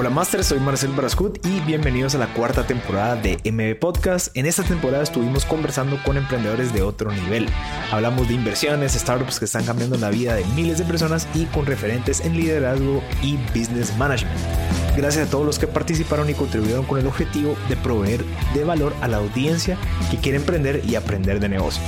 Hola Master, soy Marcel Barascut y bienvenidos a la cuarta temporada de MB Podcast. En esta temporada estuvimos conversando con emprendedores de otro nivel. Hablamos de inversiones, startups que están cambiando la vida de miles de personas y con referentes en liderazgo y business management. Gracias a todos los que participaron y contribuyeron con el objetivo de proveer de valor a la audiencia que quiere emprender y aprender de negocios.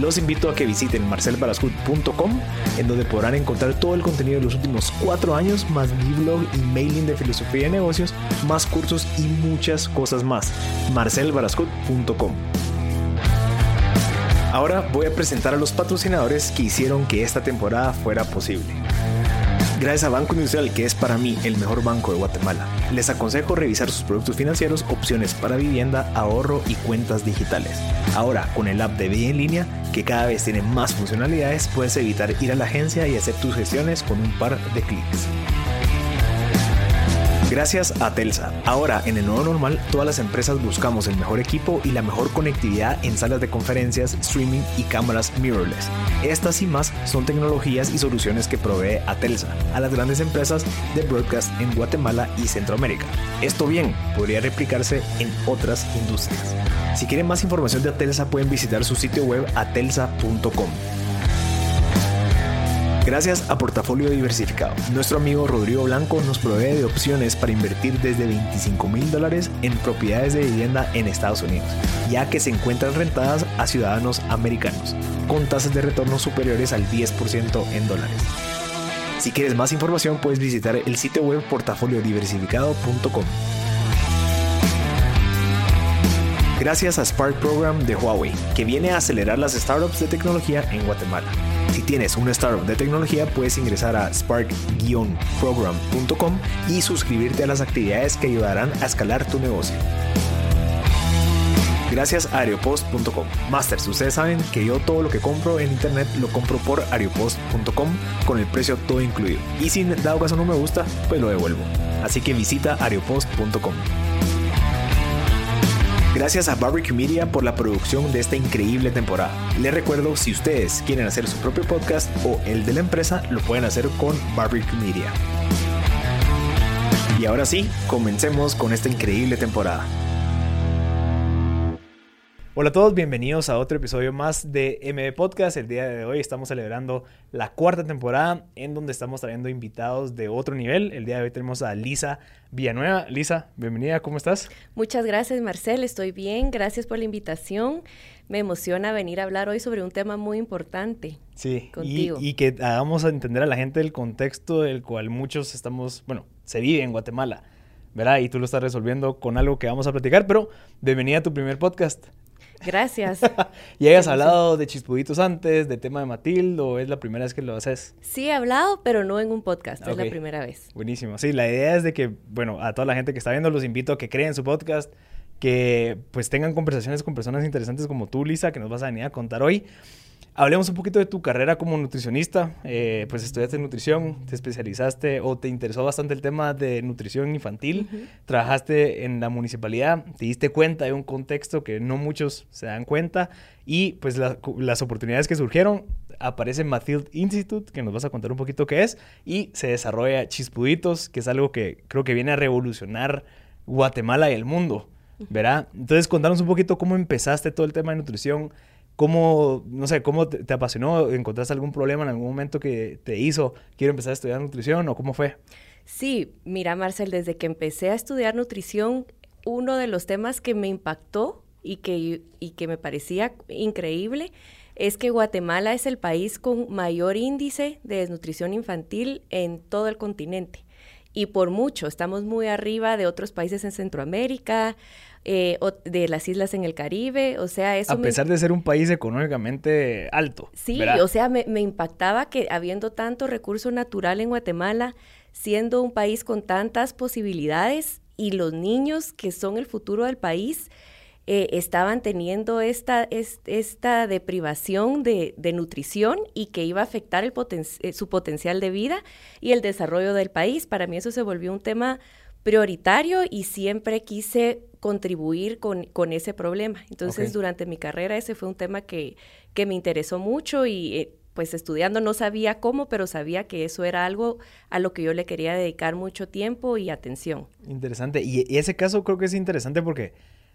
Los invito a que visiten marcelbarascut.com en donde podrán encontrar todo el contenido de los últimos cuatro años, más mi blog y mailing de filosofía de negocios, más cursos y muchas cosas más. marcelbarascut.com Ahora voy a presentar a los patrocinadores que hicieron que esta temporada fuera posible. Gracias a Banco Industrial, que es para mí el mejor banco de Guatemala, les aconsejo revisar sus productos financieros, opciones para vivienda, ahorro y cuentas digitales. Ahora, con el app de Vida en línea, que cada vez tiene más funcionalidades, puedes evitar ir a la agencia y hacer tus gestiones con un par de clics. Gracias a Telsa. Ahora, en el nuevo normal, todas las empresas buscamos el mejor equipo y la mejor conectividad en salas de conferencias, streaming y cámaras mirrorless. Estas y más son tecnologías y soluciones que provee a Telsa a las grandes empresas de broadcast en Guatemala y Centroamérica. Esto bien podría replicarse en otras industrias. Si quieren más información de Atelsa pueden visitar su sitio web atelsa.com. Gracias a Portafolio Diversificado, nuestro amigo Rodrigo Blanco nos provee de opciones para invertir desde 25 mil dólares en propiedades de vivienda en Estados Unidos, ya que se encuentran rentadas a ciudadanos americanos, con tasas de retorno superiores al 10% en dólares. Si quieres más información puedes visitar el sitio web portafoliodiversificado.com. Gracias a Spark Program de Huawei, que viene a acelerar las startups de tecnología en Guatemala. Si tienes una startup de tecnología, puedes ingresar a spark-program.com y suscribirte a las actividades que ayudarán a escalar tu negocio. Gracias a Aeropost.com. Masters, ustedes saben que yo todo lo que compro en internet lo compro por Aeropost.com con el precio todo incluido. Y si dado caso no me gusta, pues lo devuelvo. Así que visita Aeropost.com. Gracias a Barbecue Media por la producción de esta increíble temporada. Les recuerdo, si ustedes quieren hacer su propio podcast o el de la empresa, lo pueden hacer con Barbecue Media. Y ahora sí, comencemos con esta increíble temporada. Hola a todos, bienvenidos a otro episodio más de MB Podcast. El día de hoy estamos celebrando la cuarta temporada en donde estamos trayendo invitados de otro nivel. El día de hoy tenemos a Lisa Villanueva. Lisa, bienvenida, ¿cómo estás? Muchas gracias Marcel, estoy bien, gracias por la invitación. Me emociona venir a hablar hoy sobre un tema muy importante. Sí, contigo. Y, y que hagamos entender a la gente el contexto del cual muchos estamos, bueno, se vive en Guatemala. ¿verdad? Y tú lo estás resolviendo con algo que vamos a platicar, pero bienvenida a tu primer podcast. Gracias. ¿Y hayas hablado de chispuditos antes, de tema de Matilde, o es la primera vez que lo haces? Sí, he hablado, pero no en un podcast, es la primera vez. Buenísimo. Sí, la idea es de que, bueno, a toda la gente que está viendo, los invito a que creen su podcast, que pues tengan conversaciones con personas interesantes como tú, Lisa, que nos vas a venir a contar hoy. Hablemos un poquito de tu carrera como nutricionista. Eh, pues estudiaste nutrición, te especializaste o te interesó bastante el tema de nutrición infantil. Trabajaste en la municipalidad, te diste cuenta de un contexto que no muchos se dan cuenta y pues las oportunidades que surgieron. Aparece Mathilde Institute, que nos vas a contar un poquito qué es, y se desarrolla Chispuditos, que es algo que creo que viene a revolucionar Guatemala y el mundo, ¿verdad? Entonces, contanos un poquito cómo empezaste todo el tema de nutrición, ¿Cómo, no sé, cómo te, apasionó? ¿Encontraste algún problema en algún momento que te hizo, quiero empezar a estudiar nutrición o cómo fue? Sí, mira Marcel, desde que empecé a estudiar nutrición, uno de los temas que me impactó y que, y que me parecía increíble es que Guatemala es el país con mayor índice de desnutrición infantil en todo el continente. Y por mucho, estamos muy arriba de otros países en Centroamérica, eh, de las islas en el Caribe, o sea, eso... A pesar de ser un país económicamente alto. Sí, o sea, me, impactaba que habiendo tanto recurso natural en Guatemala, siendo un país con tantas posibilidades y los niños que son el futuro del país, eh, estaban teniendo esta, esta deprivación de, nutrición y que iba a afectar el eh, su potencial de vida y el desarrollo del país. Para mí eso se volvió un tema prioritario y siempre quise contribuir con, con ese problema. Entonces, durante mi carrera ese fue un tema que, que me interesó mucho y eh, pues estudiando, no sabía cómo, pero sabía que eso era algo a lo que yo le quería dedicar mucho tiempo y atención. Interesante. Y, y ese caso creo que es interesante porque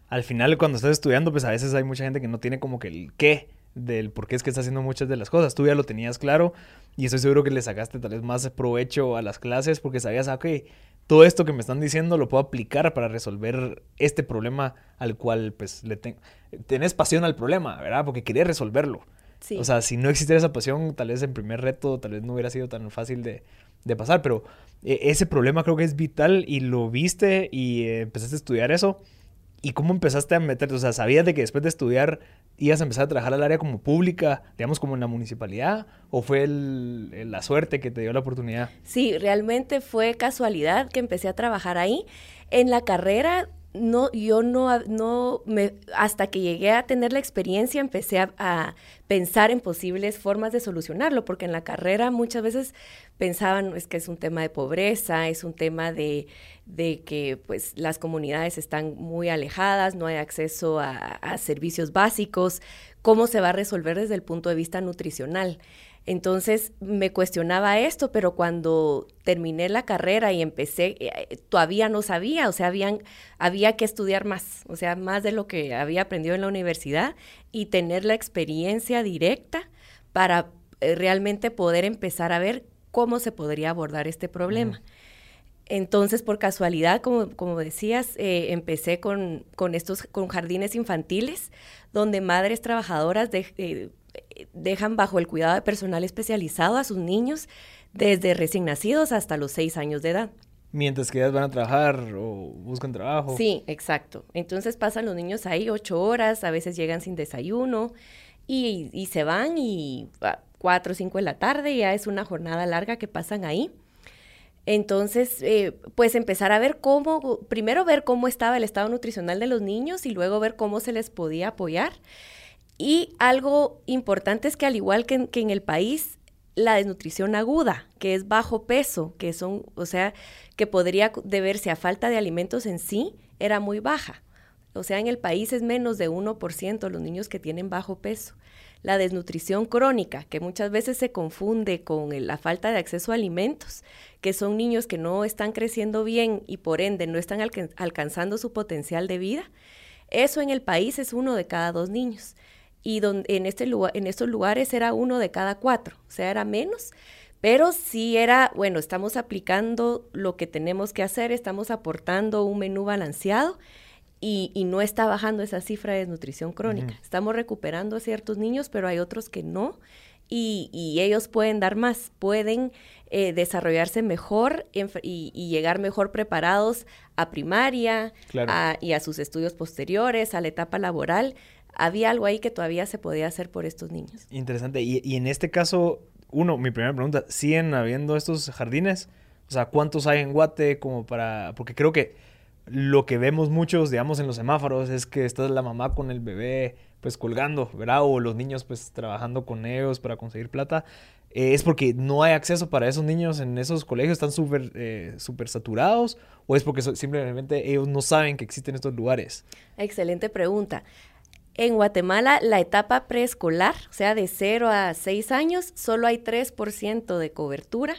al final cuando estás estudiando, pues a veces hay mucha gente que no tiene como que el qué del por qué es que está haciendo muchas de las cosas. Tú ya lo tenías claro y estoy seguro que le sacaste tal vez más provecho a las clases porque sabías, ah, ok, todo esto que me están diciendo lo puedo aplicar para resolver este problema al cual pues le tengo... Tenés pasión al problema, ¿verdad? Porque quería resolverlo. Sí. O sea, si no existiera esa pasión, tal vez el primer reto tal vez no hubiera sido tan fácil de, de pasar, pero eh, ese problema creo que es vital y lo viste y eh, empezaste a estudiar eso. ¿Y cómo empezaste a meterte? O sea, ¿sabías de que después de estudiar ibas a empezar a trabajar al área como pública, digamos como en la municipalidad? ¿O fue la suerte que te dio la oportunidad? Sí, realmente fue casualidad que empecé a trabajar ahí. En la carrera no, yo no, no me, hasta que llegué a tener la experiencia, empecé a, pensar en posibles formas de solucionarlo, porque en la carrera muchas veces pensaban, es que es un tema de pobreza, es un tema de, de que pues las comunidades están muy alejadas, no hay acceso a, a servicios básicos, cómo se va a resolver desde el punto de vista nutricional. Entonces me cuestionaba esto, pero cuando terminé la carrera y empecé, eh, todavía no sabía, o sea, habían, había que estudiar más, o sea, más de lo que había aprendido en la universidad y tener la experiencia directa para eh, realmente poder empezar a ver cómo se podría abordar este problema. Entonces, por casualidad, como, como decías, eh, empecé con, con, estos con jardines infantiles, donde madres trabajadoras de, dejan bajo el cuidado de personal especializado a sus niños desde recién nacidos hasta los seis años de edad. Mientras que ellas van a trabajar o buscan trabajo. Sí, exacto. Entonces pasan los niños ahí ocho horas, a veces llegan sin desayuno y, se van y a cuatro o cinco de la tarde ya es una jornada larga que pasan ahí. Entonces, eh, pues empezar a ver cómo, primero ver cómo estaba el estado nutricional de los niños y luego ver cómo se les podía apoyar. Y algo importante es que al igual que en, el país, la desnutrición aguda, que es bajo peso, que son, o sea, que podría deberse a falta de alimentos en sí, era muy baja. O sea, en el país es menos de 1% los niños que tienen bajo peso. La desnutrición crónica, que muchas veces se confunde con la falta de acceso a alimentos, que son niños que no están creciendo bien y por ende no están alcanzando su potencial de vida, eso en el país es uno de cada dos niños y donde, en, este lugar, en estos lugares era uno de cada cuatro, o sea, era menos, pero sí era, bueno, estamos aplicando lo que tenemos que hacer, estamos aportando un menú balanceado y, no está bajando esa cifra de desnutrición crónica. Estamos recuperando a ciertos niños, pero hay otros que no y, ellos pueden dar más, pueden eh, desarrollarse mejor y, llegar mejor preparados a primaria y a sus estudios posteriores, a la etapa laboral había algo ahí que todavía se podía hacer por estos niños. Interesante. Y, en este caso, uno, mi primera pregunta, ¿siguen habiendo estos jardines? O sea, ¿cuántos hay en Guate como para...? Porque creo que lo que vemos muchos, digamos, en los semáforos es que está la mamá con el bebé pues colgando, ¿verdad? O los niños pues trabajando con ellos para conseguir plata. Eh, ¿Es porque no hay acceso para esos niños en esos colegios? ¿Están súper eh, saturados? ¿O es porque simplemente ellos no saben que existen estos lugares? Excelente pregunta. En Guatemala, la etapa preescolar, o sea, de 0 a 6 años, solo hay 3% de cobertura.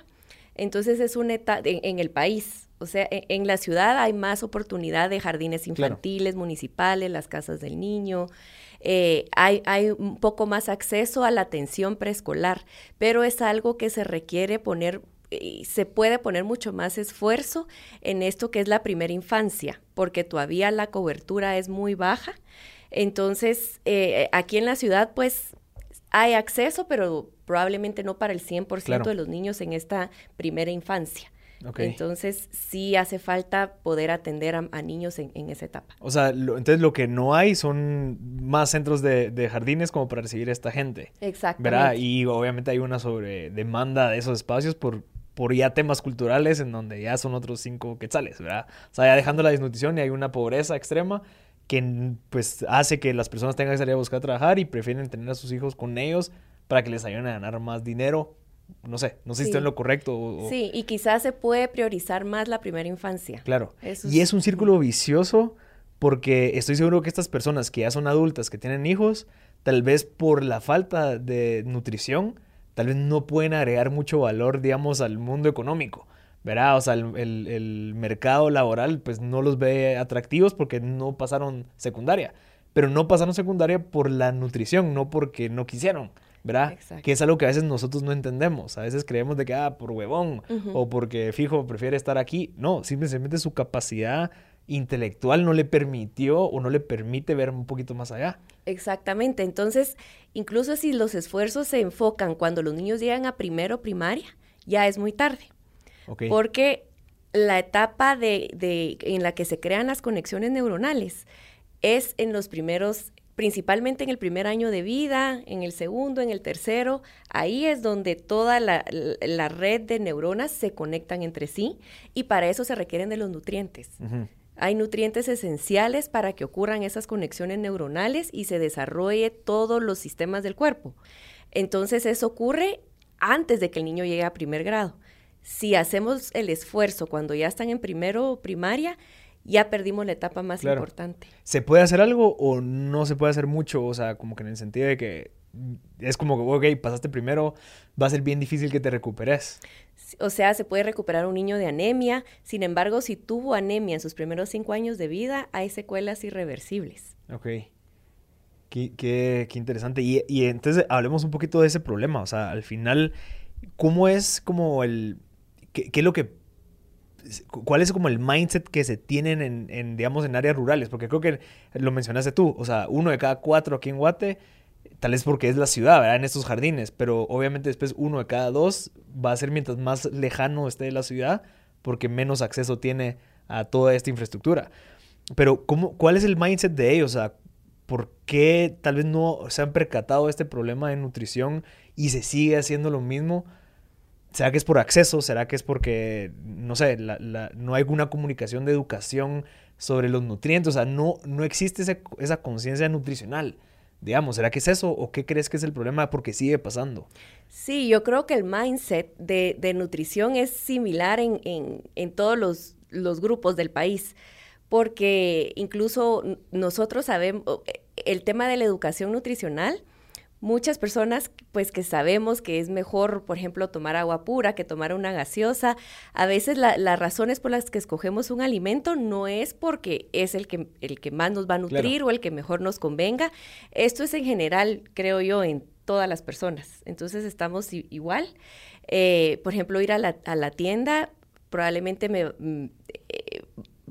Entonces es una etapa en, el país. O sea, e, en, la ciudad hay más oportunidad de jardines infantiles, municipales, las casas del niño. Eh, hay, hay un poco más acceso a la atención preescolar, pero es algo que se requiere poner se puede poner mucho más esfuerzo en esto que es la primera infancia, porque todavía la cobertura es muy baja. Entonces, eh, aquí en la ciudad, pues, hay acceso, pero probablemente no para el 100% de los niños en esta primera infancia. Entonces, sí hace falta poder atender a, niños en, esa etapa. O sea, entonces lo que no hay son más centros de, jardines como para recibir a esta gente. Exacto. ¿Verdad? Y obviamente hay una sobre demanda de esos espacios por, por ya temas culturales en donde ya son otros cinco quetzales, ¿verdad? O sea, ya dejando la desnutrición y hay una pobreza extrema que pues hace que las personas tengan que salir a buscar trabajar y prefieren tener a sus hijos con ellos para que les ayuden a ganar más dinero. No sé, no sé si estoy en lo correcto. Sí, y quizás se puede priorizar más la primera infancia. Claro. y es un círculo vicioso porque estoy seguro que estas personas que ya son adultas, que tienen hijos, tal vez por la falta de nutrición, tal vez no pueden agregar mucho valor, digamos, al mundo económico. ¿Verdad? O sea, el, el, mercado laboral pues no los ve atractivos porque no pasaron secundaria, pero no pasaron secundaria por la nutrición, no porque no quisieron. ¿verdad? Que es algo que a veces nosotros no entendemos. A veces creemos de que, ah, por huevón, o porque fijo prefiere estar aquí. No, simplemente su capacidad intelectual no le permitió o no le permite ver un poquito más allá. Exactamente. Entonces, incluso si los esfuerzos se enfocan cuando los niños llegan a primero primaria, ya es muy tarde. Porque la etapa de, de, en la que se crean las conexiones neuronales es en los primeros principalmente en el primer año de vida, en el segundo, en el tercero, ahí es donde toda la, red de neuronas se conectan entre sí y para eso se requieren de los nutrientes. Hay nutrientes esenciales para que ocurran esas conexiones neuronales y se desarrolle todos los sistemas del cuerpo. Entonces eso ocurre antes de que el niño llegue a primer grado. Si hacemos el esfuerzo cuando ya están en primero o primaria, ya perdimos la etapa más importante. ¿Se puede hacer algo o no se puede hacer mucho? O sea, como que en el sentido de que es como que, ok, pasaste primero, va a ser bien difícil que te recuperes. O sea, se puede recuperar un niño de anemia. Sin embargo, si tuvo anemia en sus primeros cinco años de vida, hay secuelas irreversibles. Ok. Qué, qué, qué interesante. Y, y, entonces hablemos un poquito de ese problema. O sea, al final, ¿cómo es como el... ¿Qué, qué es lo que cuál es como el mindset que se tienen en, digamos, en áreas rurales, porque creo que lo mencionaste tú, o sea, uno de cada cuatro aquí en Guate, tal vez porque es la ciudad, ¿verdad? En estos jardines, pero obviamente después uno de cada dos va a ser mientras más lejano esté de la ciudad, porque menos acceso tiene a toda esta infraestructura. Pero, ¿cómo, ¿cuál es el mindset de ellos? O sea, ¿por qué tal vez no se han percatado de este problema de nutrición y se sigue haciendo lo mismo? ¿Será que es por acceso? ¿Será que es porque, no sé, no hay alguna comunicación de educación sobre los nutrientes? O sea, no, no existe esa conciencia nutricional. Digamos, ¿será que es eso o qué crees que es el problema? Porque sigue pasando. Sí, yo creo que el mindset de, nutrición es similar en, en, todos los, los grupos del país, porque incluso nosotros sabemos, el tema de la educación nutricional muchas personas pues que sabemos que es mejor, por ejemplo, tomar agua pura que tomar una gaseosa. A veces las razones por las que escogemos un alimento no es porque es el que, el que más nos va a nutrir o el que mejor nos convenga. Esto es en general, creo yo, en todas las personas. Entonces estamos igual. Eh, por ejemplo, ir a la, a la tienda probablemente me mm, eh,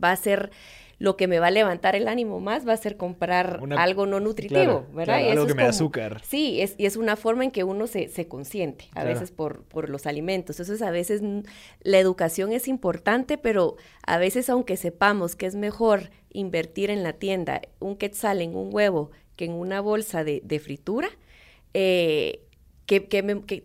va a ser lo que me va a levantar el ánimo más va a ser comprar algo no nutritivo, ¿verdad? algo que me da azúcar. Sí, es, y es una forma en que uno se, se consiente, a veces por, por los alimentos. Entonces, a veces la educación es importante, pero a veces, aunque sepamos que es mejor invertir en la tienda un quetzal en un huevo que en una bolsa de, fritura, eh, que, que, me, que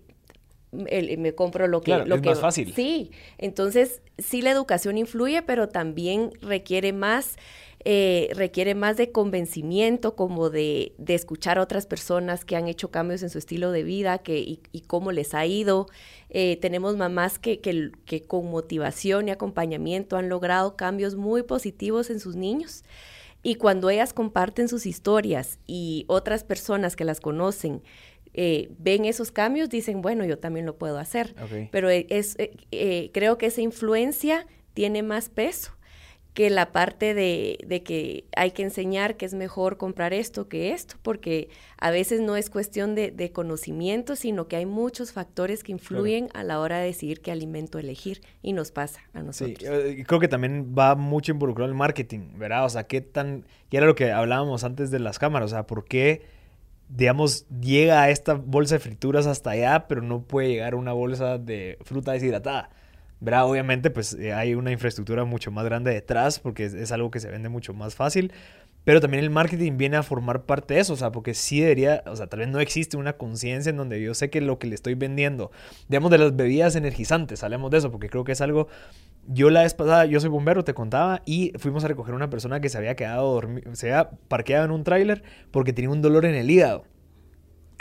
me compro lo que... lo es más fácil. Sí, entonces sí la educación influye, pero también requiere más, eh, requiere más de convencimiento, como de, de, escuchar a otras personas que han hecho cambios en su estilo de vida que, y, cómo les ha ido. Eh, tenemos mamás que, que, que con motivación y acompañamiento han logrado cambios muy positivos en sus niños. Y cuando ellas comparten sus historias y otras personas que las conocen eh, ven esos cambios, dicen, bueno, yo también lo puedo hacer. Pero eh, es, eh, creo que esa influencia tiene más peso que la parte de, que hay que enseñar que es mejor comprar esto que esto, porque a veces no es cuestión de, conocimiento, sino que hay muchos factores que influyen a la hora de decidir qué alimento elegir y nos pasa a nosotros. Sí, creo que también va mucho involucrado el marketing, ¿verdad? O sea, qué tan, y era lo que hablábamos antes de las cámaras, o sea, ¿por qué digamos, llega a esta bolsa de frituras hasta allá, pero no puede llegar a una bolsa de fruta deshidratada. ¿Verdad? Obviamente, pues eh, hay una infraestructura mucho más grande detrás porque es, algo que se vende mucho más fácil. Pero también el marketing viene a formar parte de eso, o sea, porque sí debería, o sea, tal vez no existe una conciencia en donde yo sé que lo que le estoy vendiendo, digamos de las bebidas energizantes, hablemos de eso, porque creo que es algo yo la vez pasada, yo soy bombero, te contaba, y fuimos a recoger a una persona que se había quedado dormido, se había parqueado en un tráiler porque tenía un dolor en el hígado.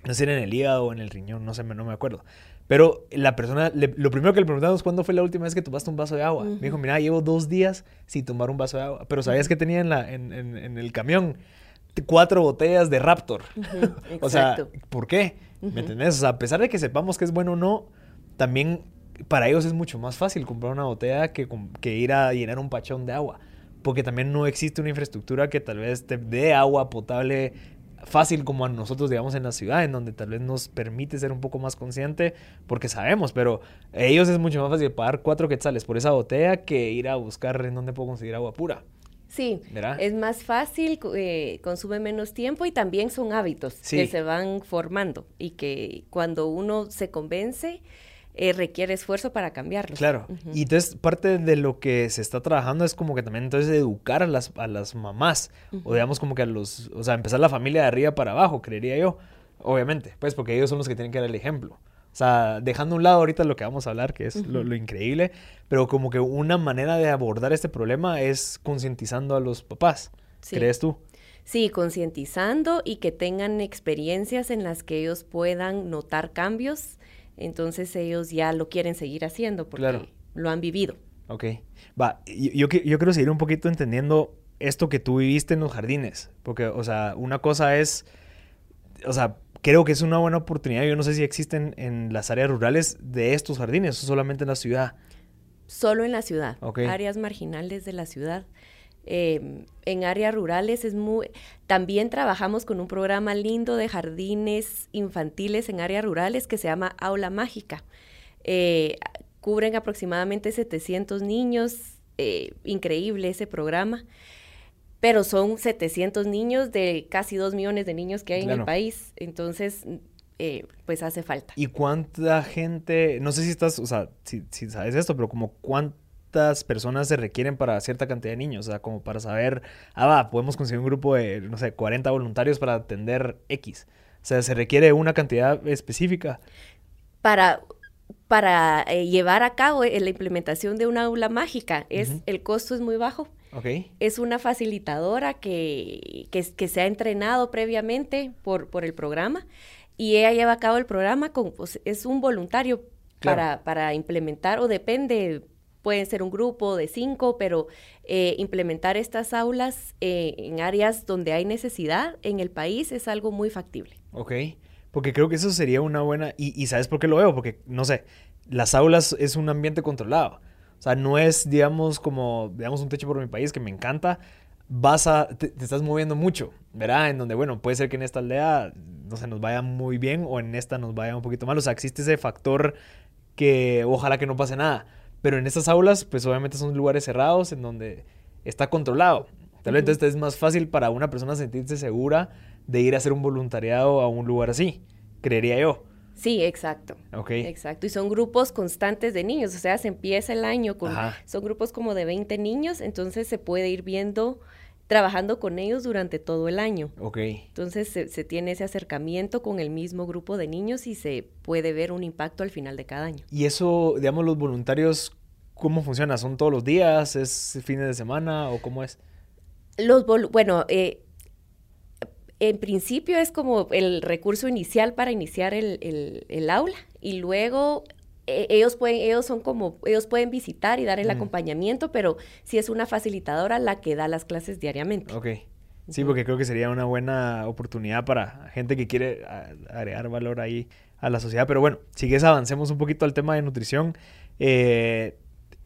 No sé si era en el hígado o en el riñón, no sé, no me acuerdo. Pero la persona, lo primero que le preguntamos, ¿cuándo fue la última vez que tomaste un vaso de agua? Me dijo, mira, llevo dos días sin tomar un vaso de agua, pero ¿sabías que tenía en, la, en, en, el camión? cuatro botellas de Raptor. o sea, ¿por qué? ¿Me entendés? O sea, a pesar de que sepamos que es bueno o no, también para ellos es mucho más fácil comprar una botella que, que ir a llenar un pachón de agua. Porque también no existe una infraestructura que tal vez te dé agua potable fácil como a nosotros, digamos, en la ciudad, en donde tal vez nos permite ser un poco más consciente, porque sabemos, pero a ellos es mucho más fácil pagar cuatro quetzales por esa botella que ir a buscar en dónde puedo conseguir agua pura. Sí, es más fácil, eh, consume menos tiempo y también son hábitos que se van formando y que cuando uno se convence, eh, requiere esfuerzo para cambiarlos. Claro. Y entonces parte de lo que se está trabajando es como que también entonces educar a las, a las mamás. O digamos como que a los, o sea, empezar la familia de arriba para abajo, creería yo. Obviamente, pues porque ellos son los que tienen que dar el ejemplo. O sea, dejando a un lado ahorita lo que vamos a hablar, que es lo, increíble, pero como que una manera de abordar este problema es concientizando a los papás, ¿crees tú? Sí, concientizando y que tengan experiencias en las que ellos puedan notar cambios, entonces ellos ya lo quieren seguir haciendo porque lo han vivido. Ok, va, yo, yo, yo quiero seguir un poquito entendiendo esto que tú viviste en los jardines, porque, o sea, una cosa es, o sea, creo que es una buena oportunidad. Yo no sé si existen en las áreas rurales de estos jardines o solamente en la ciudad. Solo en la ciudad, áreas marginales de la ciudad. Em, en áreas rurales es muy... También trabajamos con un programa lindo de jardines infantiles en áreas rurales que se llama Aula Mágica. Eh, cubren aproximadamente 700 niños. Eh, increíble ese programa pero son 700 niños de casi 2 millones de niños que hay en el país. Entonces, eh, pues hace falta. ¿Y cuánta gente, no sé si estás, o sea, si, sabes esto, pero como cuántas personas se requieren para cierta cantidad de niños? O sea, como para saber, ah, va, podemos conseguir un grupo de, no sé, 40 voluntarios para atender X. O sea, se requiere una cantidad específica. Para para eh, llevar a cabo eh, la implementación de una aula mágica, es, el costo es muy bajo. Es una facilitadora que, que, se ha entrenado previamente por, por el programa y ella lleva a cabo el programa con, pues, es un voluntario para, para implementar o depende, pueden ser un grupo de cinco, pero eh, implementar estas aulas en áreas donde hay necesidad en el país es algo muy factible. Ok. Porque creo que eso sería una buena... Y, ¿sabes por qué lo veo? Porque, no sé, las aulas es un ambiente controlado. O sea, no es, digamos, como, digamos, un techo por mi país que me encanta. Vas a, te, estás moviendo mucho, ¿verdad? En donde, bueno, puede ser que en esta aldea, no sé, nos vaya muy bien o en esta nos vaya un poquito mal. O sea, existe ese factor que ojalá que no pase nada. Pero en estas aulas, pues obviamente son lugares cerrados en donde está controlado. Tal vez entonces es más fácil para una persona sentirse segura de ir a hacer un voluntariado a un lugar así, creería yo. Sí, exacto. Ok. Exacto. Y son grupos constantes de niños, o sea, se empieza el año con, son grupos como de 20 niños, entonces se puede ir viendo, trabajando con ellos durante todo el año. Ok. Entonces se, se tiene ese acercamiento con el mismo grupo de niños y se puede ver un impacto al final de cada año. Y eso, digamos, los voluntarios, ¿cómo funciona? ¿Son todos los días? ¿Es fines de semana o cómo es? Los, bueno, eh, en principio es como el recurso inicial para iniciar el, aula y luego eh, ellos pueden, ellos son como, ellos pueden visitar y dar el acompañamiento, pero sí es una facilitadora la que da las clases diariamente. Ok. Sí, porque creo que sería una buena oportunidad para gente que quiere agregar valor ahí a la sociedad. Pero bueno, si quieres avancemos un poquito al tema de nutrición. Eh,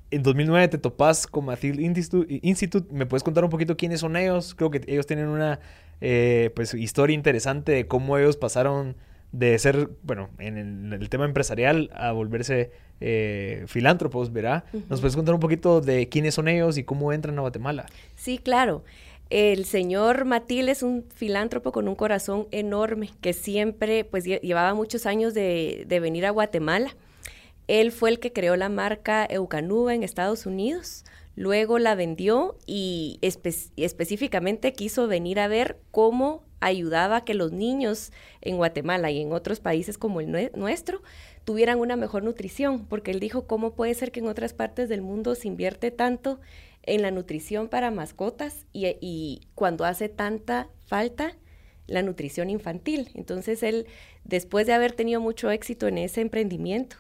en 2009 te topas con Mathilde Institute. ¿Me puedes contar un poquito quiénes son ellos? Creo que ellos tienen una eh, pues, historia interesante de cómo ellos pasaron de ser, bueno, en el, tema empresarial a volverse eh, filántropos, ¿verdad? ¿Nos puedes contar un poquito de quiénes son ellos y cómo entran a Guatemala? Sí, claro. El señor Matil es un filántropo con un corazón enorme que siempre, pues llevaba muchos años de, de venir a Guatemala. Él fue el que creó la marca Eucanuba en Estados Unidos Luego la vendió y específicamente quiso venir a ver cómo ayudaba a que los niños en Guatemala y en otros países como el nuestro tuvieran una mejor nutrición, porque él dijo, ¿cómo puede ser que en otras partes del mundo se invierte tanto en la nutrición para mascotas y, y cuando hace tanta falta la nutrición infantil? Entonces él, después de haber tenido mucho éxito en ese emprendimiento,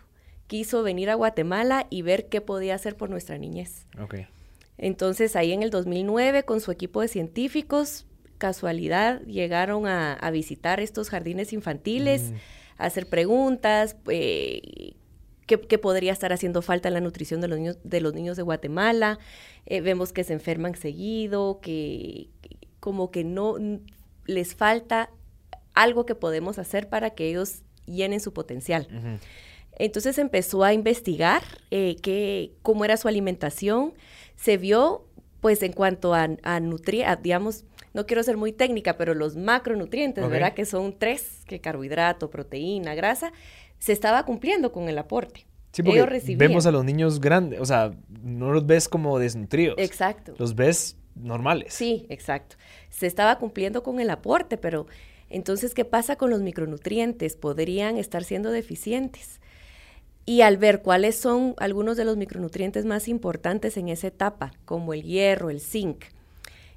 quiso venir a Guatemala y ver qué podía hacer por nuestra niñez. Okay. Entonces ahí en el 2009 con su equipo de científicos casualidad llegaron a, visitar estos jardines infantiles, mm. a hacer preguntas, eh, qué, podría estar haciendo falta en la nutrición de los niños de, los niños de Guatemala. Eh, vemos que se enferman seguido, que como que no les falta algo que podemos hacer para que ellos llenen su potencial. Entonces empezó a investigar eh, cómo era su alimentación. Se vio, pues, en cuanto a, a nutrir, digamos, no quiero ser muy técnica, pero los macronutrientes, ¿verdad? Que son tres, que carbohidrato, proteína, grasa, se estaba cumpliendo con el aporte. Sí, porque vemos a los niños grandes, o sea, no los ves como desnutridos. Exacto. Los ves normales. Sí, exacto. Se estaba cumpliendo con el aporte, pero entonces, ¿qué pasa con los micronutrientes? Podrían estar siendo deficientes. Y al ver cuáles son algunos de los micronutrientes más importantes en esa etapa, como el hierro, el zinc,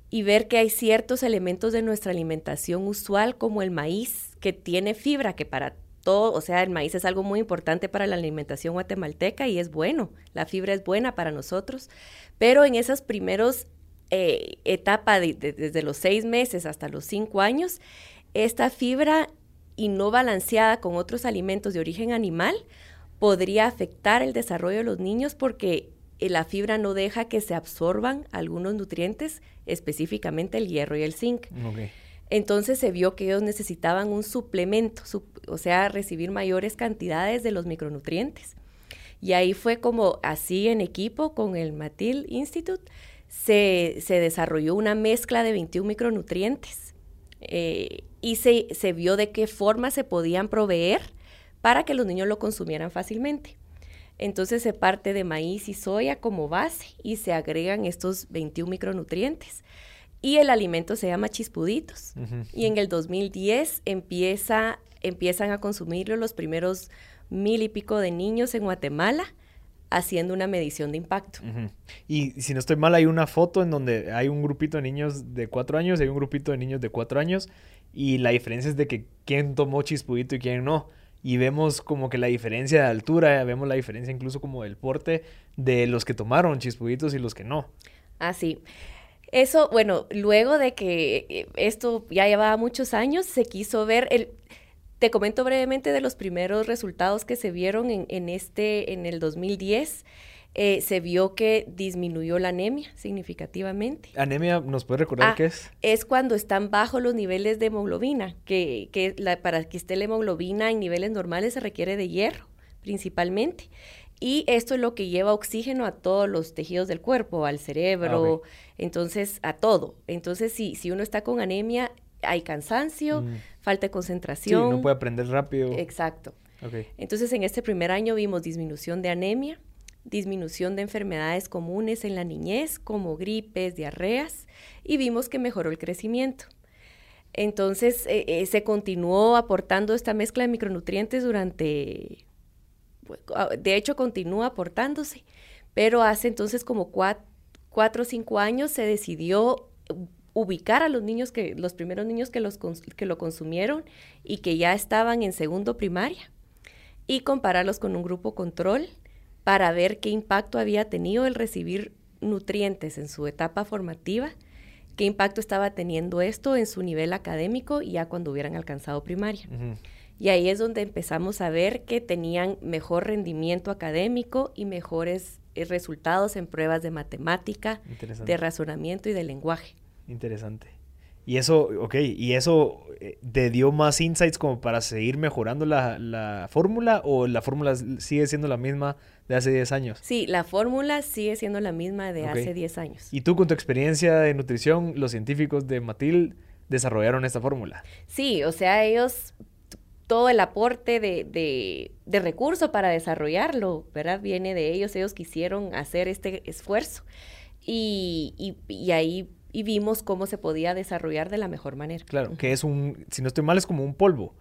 y ver que hay ciertos elementos de nuestra alimentación usual, como el maíz, que tiene fibra, que para todo, o sea, el maíz es algo muy importante para la alimentación guatemalteca y es bueno, la fibra es buena para nosotros, pero en esas primeros eh, etapas, desde los seis meses hasta los cinco años, esta fibra y no balanceada con otros alimentos de origen animal podría afectar el desarrollo de los niños porque eh, la fibra no deja que se absorban algunos nutrientes, específicamente el hierro y el zinc. Entonces se vio que ellos necesitaban un suplemento, o sea, recibir mayores cantidades de los micronutrientes. Y ahí fue como así en equipo con el Matil Institute, se, desarrolló una mezcla de 21 micronutrientes eh, y se, se vio de qué forma se podían proveer para que los niños lo consumieran fácilmente. Entonces se parte de maíz y soya como base y se agregan estos 21 micronutrientes. Y el alimento se llama chispuditos. Y en el 2010 empieza, empiezan a consumirlo los primeros mil y pico de niños en Guatemala haciendo una medición de impacto. Y si no estoy mal, hay una foto en donde hay un grupito de niños de cuatro años, hay un grupito de niños de cuatro años, y la diferencia es de que quién tomó chispudito y quién no y vemos como que la diferencia de altura, vemos la diferencia incluso como del porte de los que tomaron chispuditos y los que no. Ah, sí. Eso, bueno, luego de que eh, esto ya llevaba muchos años, se quiso ver el... Te comento brevemente de los primeros resultados que se vieron en, en este, en el 2010. Eh, se vio que disminuyó la anemia significativamente. ¿Anemia nos puede recordar ah, qué es? Es cuando están bajos los niveles de hemoglobina, que, que para que esté la hemoglobina en niveles normales se requiere de hierro principalmente. Y esto es lo que lleva oxígeno a todos los tejidos del cuerpo, al cerebro, ah, entonces a todo. Entonces, si, si uno está con anemia, hay cansancio, mm. falta de concentración. Sí, no puede aprender rápido. Exacto. Entonces, en este primer año vimos disminución de anemia, disminución de enfermedades comunes en la niñez como gripes, diarreas y vimos que mejoró el crecimiento. Entonces eh, eh, se continuó aportando esta mezcla de micronutrientes durante, ah, de hecho continúa aportándose, pero hace entonces como cuatro, o cinco años se decidió ubicar a los niños que, los primeros niños que, los, que lo consumieron y que ya estaban en segundo primaria y compararlos con un grupo control para ver qué impacto había tenido el recibir nutrientes en su etapa formativa, qué impacto estaba teniendo esto en su nivel académico y ya cuando hubieran alcanzado primaria. Y ahí es donde empezamos a ver que tenían mejor rendimiento académico y mejores eh, resultados en pruebas de matemática, de razonamiento y de lenguaje. Interesante. Y eso, ok, y eso eh, te dio más insights como para seguir mejorando la, la fórmula o la fórmula sigue siendo la misma de hace 10 años? Sí, la fórmula sigue siendo la misma de hace 10 años. ¿Y tú con tu experiencia de nutrición, los científicos de Matil desarrollaron esta fórmula? Sí, o sea, ellos, todo el aporte de, de, de recurso para desarrollarlo, ¿verdad? Viene de ellos, ellos quisieron hacer este esfuerzo y, y, y ahí y vimos cómo se podía desarrollar de la mejor manera. Claro, que es un, si no estoy mal, es como un polvo.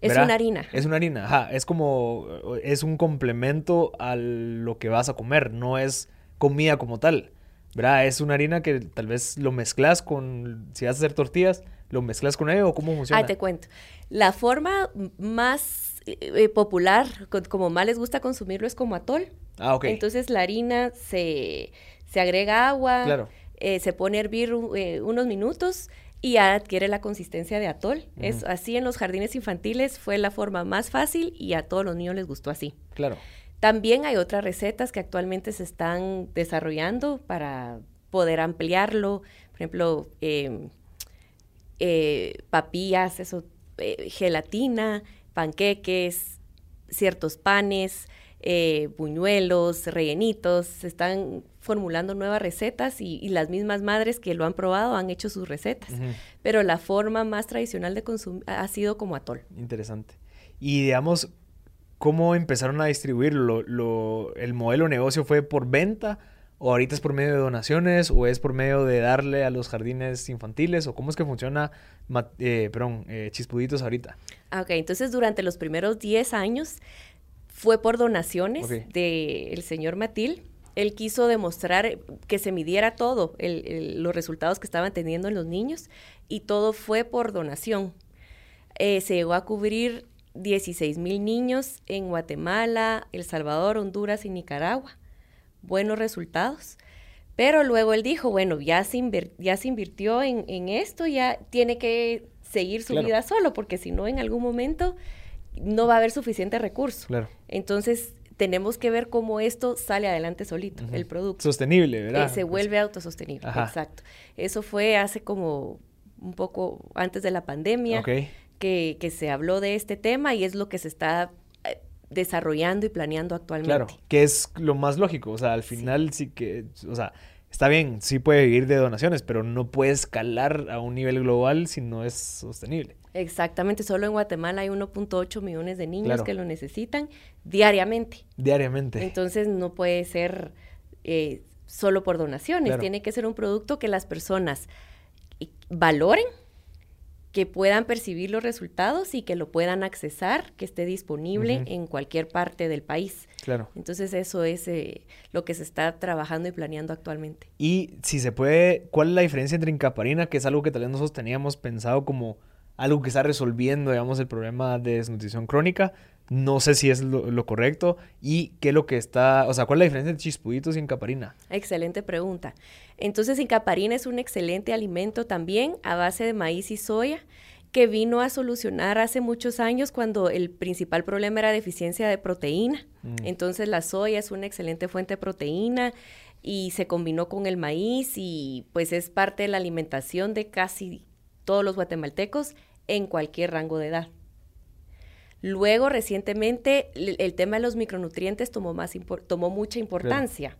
Es una harina. Es una harina, ajá. Es como, es un complemento a lo que vas a comer, no es comida como tal. ¿Verdad? Es una harina que tal vez lo mezclas con, si vas a hacer tortillas, lo mezclas con ello o cómo funciona. Ah, te cuento. La forma más eh, eh, popular, como más les gusta consumirlo, es como atol. Ah, ok. Entonces la harina se, se agrega agua, claro. Eh, se pone a hervir unos minutos y ya adquiere la consistencia de atol. Es así en los jardines infantiles fue la forma más fácil y a todos los niños les gustó así. Claro. También hay otras recetas que actualmente se están desarrollando para poder ampliarlo. Por ejemplo, em, eh, papillas, eso, eh, gelatina, panqueques, ciertos panes, eh, buñuelos, rellenitos, se están formulando nuevas recetas y, las mismas madres que lo han probado han hecho sus recetas. Pero la forma más tradicional de consumir ha sido como atol. Interesante. Y digamos, ¿cómo empezaron a distribuirlo? Lo, ¿El modelo de negocio fue por venta? ¿O ahorita es por medio de donaciones? ¿O es por medio de darle a los jardines infantiles? ¿O cómo es que funciona, eh, perdón, eh, Chispuditos ahorita? Ah, ok, entonces durante los primeros 10 años fue por donaciones del señor Matil. Él quiso demostrar que se midiera todo, los resultados que estaban teniendo en los niños, y todo fue por donación. Eh, se llegó a cubrir 16 mil niños en Guatemala, El Salvador, Honduras y Nicaragua. Buenos resultados. Pero luego él dijo, bueno, ya se, ya se invirtió en, esto, ya tiene que seguir su vida solo, porque si no, en algún momento no va a haber suficiente recurso. Claro. Entonces, tenemos que ver cómo esto sale adelante solito, el producto. Sostenible, ¿verdad? se vuelve autosostenible, exacto. Eso fue hace como un poco antes de la pandemia que, que, se habló de este tema y es lo que se está eh, desarrollando y planeando actualmente. Claro, que es lo más lógico, o sea, al final sí, que, o sea, está bien, sí puede vivir de donaciones, pero no puede escalar a un nivel global si no es sostenible. Exactamente, solo en Guatemala hay 1.8 millones de niños que lo necesitan diariamente. Diariamente. Entonces no puede ser eh, solo por donaciones, tiene que ser un producto que las personas valoren, que puedan percibir los resultados y que lo puedan accesar, que esté disponible en cualquier parte del país. Claro. Entonces eso es eh, lo que se está trabajando y planeando actualmente. Y si se puede, ¿cuál es la diferencia entre incaparina, que es algo que tal vez nosotros teníamos pensado como algo que está resolviendo, digamos, el problema de desnutrición crónica. No sé si es lo, correcto. ¿Y qué es lo que está, o sea, cuál es la diferencia entre chispuditos y incaparina? Excelente pregunta. Entonces, incaparina es un excelente alimento también a base de maíz y soya que vino a solucionar hace muchos años cuando el principal problema era deficiencia de proteína. Mm. Entonces, la soya es una excelente fuente de proteína y se combinó con el maíz y pues es parte de la alimentación de casi todos los guatemaltecos en cualquier rango de edad. Luego, recientemente, el, tema de los micronutrientes tomó, más tomó mucha importancia,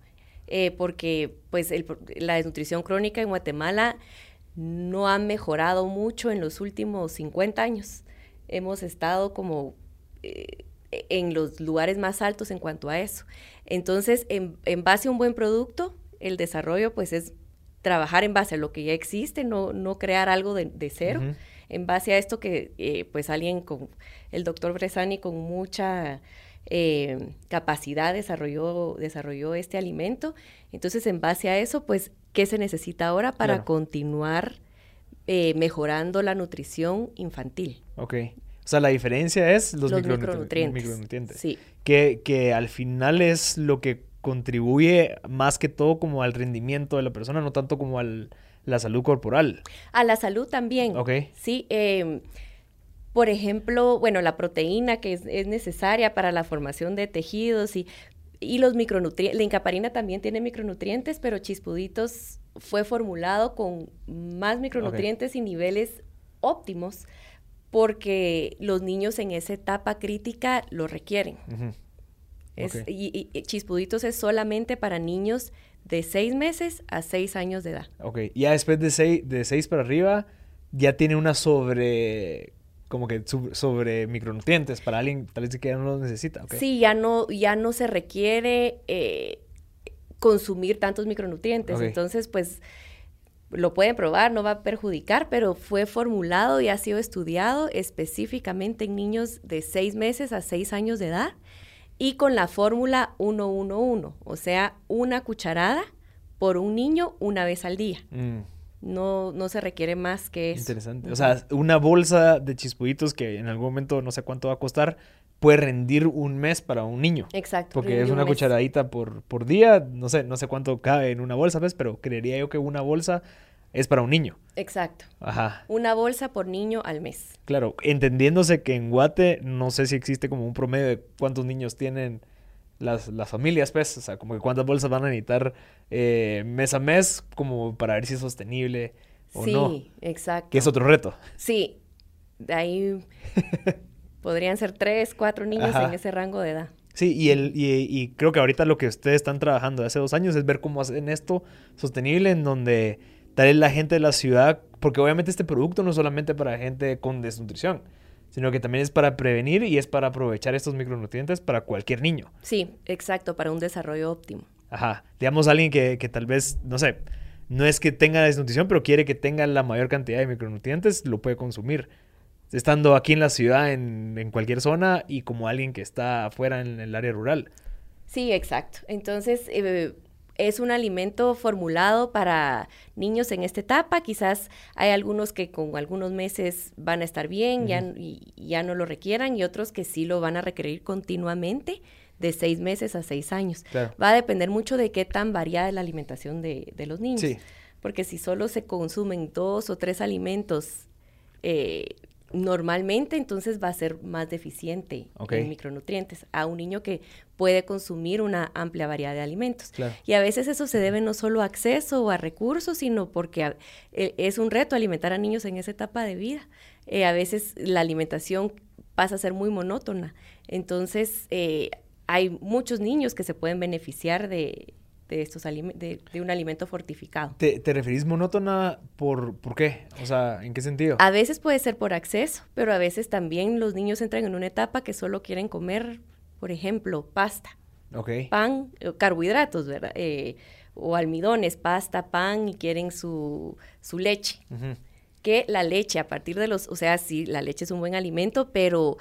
eh, porque pues la desnutrición crónica en Guatemala no ha mejorado mucho en los últimos 50 años. Hemos estado como eh, en los lugares más altos en cuanto a eso. Entonces, en, base a un buen producto, el desarrollo pues es trabajar en base a lo que ya existe, no, no crear algo de, cero. En base a esto que, eh, pues, alguien con, el doctor Bresani con mucha eh, capacidad desarrolló, desarrolló este alimento. Entonces, en base a eso, pues, ¿qué se necesita ahora para continuar eh, mejorando la nutrición infantil? Ok. O sea, la diferencia es los, micronutrientes. Sí. Que, que al final es lo que contribuye más que todo como al rendimiento de la persona, no tanto como a la salud corporal. A la salud también. Ok. Sí, em, por ejemplo, bueno, la proteína que es, necesaria para la formación de tejidos y, y los micronutrientes. La incaparina también tiene micronutrientes, pero Chispuditos fue formulado con más micronutrientes y niveles óptimos porque los niños en esa etapa crítica lo requieren y, Chispuditos es solamente para niños de seis meses a seis años de edad. Ok, ya después de seis, de seis para arriba, ya tiene una sobre como que sobre micronutrientes para alguien tal vez que ya no los necesita. Sí, ya no, ya no se requiere eh, consumir tantos micronutrientes. Entonces, pues lo pueden probar, no va a perjudicar, pero fue formulado y ha sido estudiado específicamente en niños de seis meses a seis años de edad y con la fórmula 111, o sea, una cucharada por un niño una vez al día. Mm. No, no se requiere más que eso. Interesante. O sea, una bolsa de chispuditos que en algún momento no sé cuánto va a costar, puede rendir un mes para un niño. Exacto. Porque es una cucharadita por, por día, no sé, no sé cuánto cabe en una bolsa, ¿ves? Pero creería yo que una bolsa es para un niño. Exacto. Ajá. Una bolsa por niño al mes. Claro, entendiéndose que en Guate no sé si existe como un promedio de cuántos niños tienen las, las familias, pues, o sea, como que cuántas bolsas van a necesitar eh, mes a mes como para ver si es sostenible o sí, no. exacto. Que es otro reto. Sí, de ahí podrían ser tres, cuatro niños Ajá. en ese rango de edad. Sí, y, el, y, y creo que ahorita lo que ustedes están trabajando hace dos años es ver cómo hacen esto sostenible en donde tal vez la gente de la ciudad, porque obviamente este producto no es solamente para gente con desnutrición, sino que también es para prevenir y es para aprovechar estos micronutrientes para cualquier niño. Sí, exacto, para un desarrollo óptimo. Ajá. Digamos alguien que, que tal vez, no sé, no es que tenga desnutrición, pero quiere que tenga la mayor cantidad de micronutrientes, lo puede consumir. Estando aquí en la ciudad, en, en cualquier zona, y como alguien que está afuera en el área rural. Sí, exacto. Entonces, eh, es un alimento formulado para niños en esta etapa. Quizás hay algunos que con algunos meses van a estar bien, ya, y, y ya no lo requieran, y otros que sí lo van a requerir continuamente, de seis meses a seis años. Claro. Va a depender mucho de qué tan variada es la alimentación de, de los niños. Sí. Porque si solo se consumen dos o tres alimentos eh, normalmente, entonces va a ser más deficiente en micronutrientes a un niño que puede consumir una amplia variedad de alimentos. Claro. Y a veces eso se debe no solo a acceso o a recursos, sino porque a- eh, es un reto alimentar a niños en esa etapa de vida. Eh, a veces la alimentación pasa a ser muy monótona. Entonces, eh, hay muchos niños que se pueden beneficiar de, de estos de, de un alimento fortificado. ¿Te, te referís monótona por, por qué? O sea, ¿en qué sentido? A veces puede ser por acceso, pero a veces también los niños entran en una etapa que solo quieren comer, por ejemplo, pasta, pan, eh, carbohidratos, ¿verdad? Eh, o almidones, pasta, pan y quieren su, su leche. Que la leche a partir de los, o sea, sí, la leche es un buen alimento, pero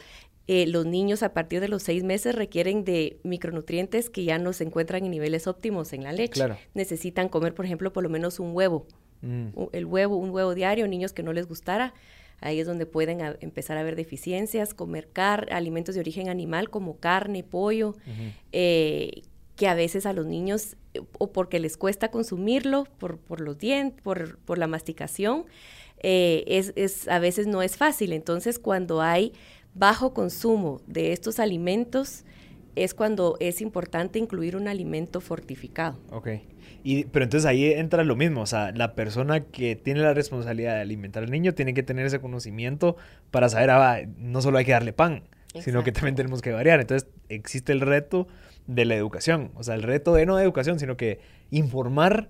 eh, los niños a partir de los seis meses requieren de micronutrientes que ya no se encuentran en niveles óptimos en la leche. Claro. Necesitan comer, por ejemplo, por lo menos un huevo Mm. el huevo, un huevo diario, niños que no les gustara, ahí es donde pueden a- empezar a haber deficiencias, comer car alimentos de origen animal como carne, pollo, eh, que a veces a los niños, o porque les cuesta consumirlo por, por los dientes, por, por la masticación, eh, es, es, a veces no es fácil. Entonces, cuando hay bajo consumo de estos alimentos, es cuando es importante incluir un alimento fortificado. Ok. Y, pero entonces ahí entra lo mismo, o sea, la persona que tiene la responsabilidad de alimentar al niño tiene que tener ese conocimiento para saber, ah, no solo hay que darle pan, sino que Exacto. también tenemos que variar. Entonces existe el reto de la educación, o sea, el reto de no de educación, sino que informar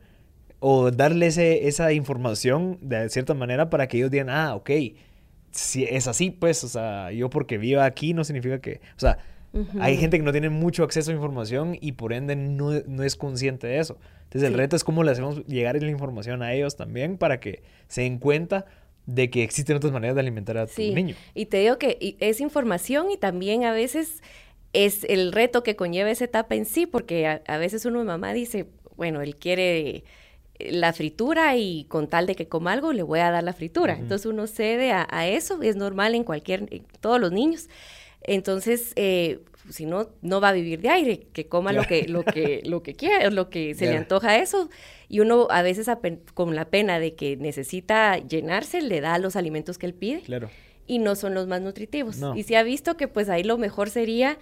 o darle ese- esa información de cierta manera para que ellos digan, ah, ok, si es así, pues, o sea, yo porque viva aquí no significa que, o sea, hay gente que no tiene mucho acceso a información y por ende no, no es consciente de eso. Entonces el reto es cómo le hacemos llegar la información a ellos también para que se den cuenta de que existen otras maneras de alimentar a tu Sí, niño. y te digo que es información y también a veces es el reto que conlleva esa etapa en sí, porque a, a veces uno de mamá dice, bueno, él quiere la fritura y con tal de que coma algo le voy a dar la fritura. Entonces uno cede a, a eso, es normal en cualquier, en todos los niños. Entonces, eh, si no, no va a vivir de aire, que coma lo que, lo que, lo que quiera, lo que se le antoja eso. Y uno a veces con la pena de que necesita llenarse, le da los alimentos que él pide Claro. y no son los más nutritivos. No. Y se ha visto que pues ahí lo mejor sería,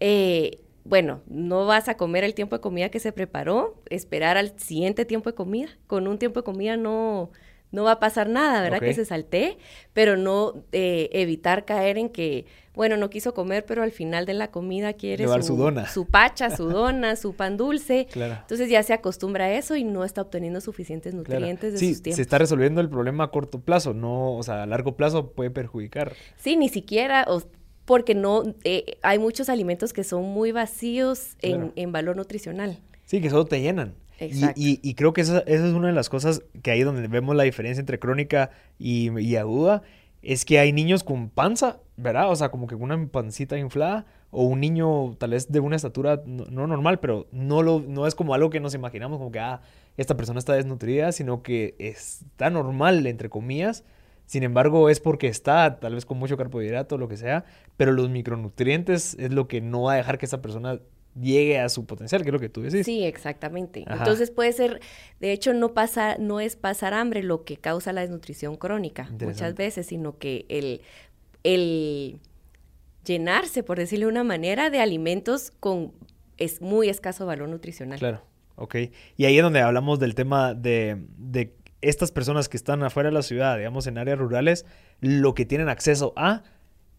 eh, bueno, no vas a comer el tiempo de comida que se preparó, esperar al siguiente tiempo de comida. Con un tiempo de comida no, no va a pasar nada, ¿verdad? Que se saltee, pero no eh, evitar caer en que, bueno, no quiso comer, pero al final de la comida quiere Llevar su dona. su pacha, su dona, su pan dulce. Claro. Entonces ya se acostumbra a eso y no está obteniendo suficientes Claro. nutrientes de Sí, sus tiempos. se está resolviendo el problema a corto plazo, no, o sea, a largo plazo puede perjudicar. Sí, ni siquiera, o- porque no, eh, hay muchos alimentos que son muy vacíos en, Claro. en valor nutricional. Sí, que solo te llenan. Y-. Y, y creo que esa, esa es una de las cosas que ahí donde vemos la diferencia entre crónica y, y aguda, es que hay niños con panza, ¿verdad? O sea, como que con una pancita inflada, o un niño tal vez de una estatura no, no normal, pero no, lo, no es como algo que nos imaginamos, como que, ah, esta persona está desnutrida, sino que está normal, entre comillas. Sin embargo, es porque está tal vez con mucho carbohidrato, lo que sea, pero los micronutrientes es lo que no va a dejar que esa persona llegue a su potencial, que es lo que tú decís. Sí, exactamente. Entonces puede ser, de hecho, no pasa, no es pasar hambre lo que causa la desnutrición crónica muchas veces, sino que el, el llenarse, por decirlo de una manera, de alimentos con es muy escaso valor nutricional. Claro, ok. Y ahí es donde hablamos del tema de, de estas personas que están afuera de la ciudad, digamos, en áreas rurales, lo que tienen acceso a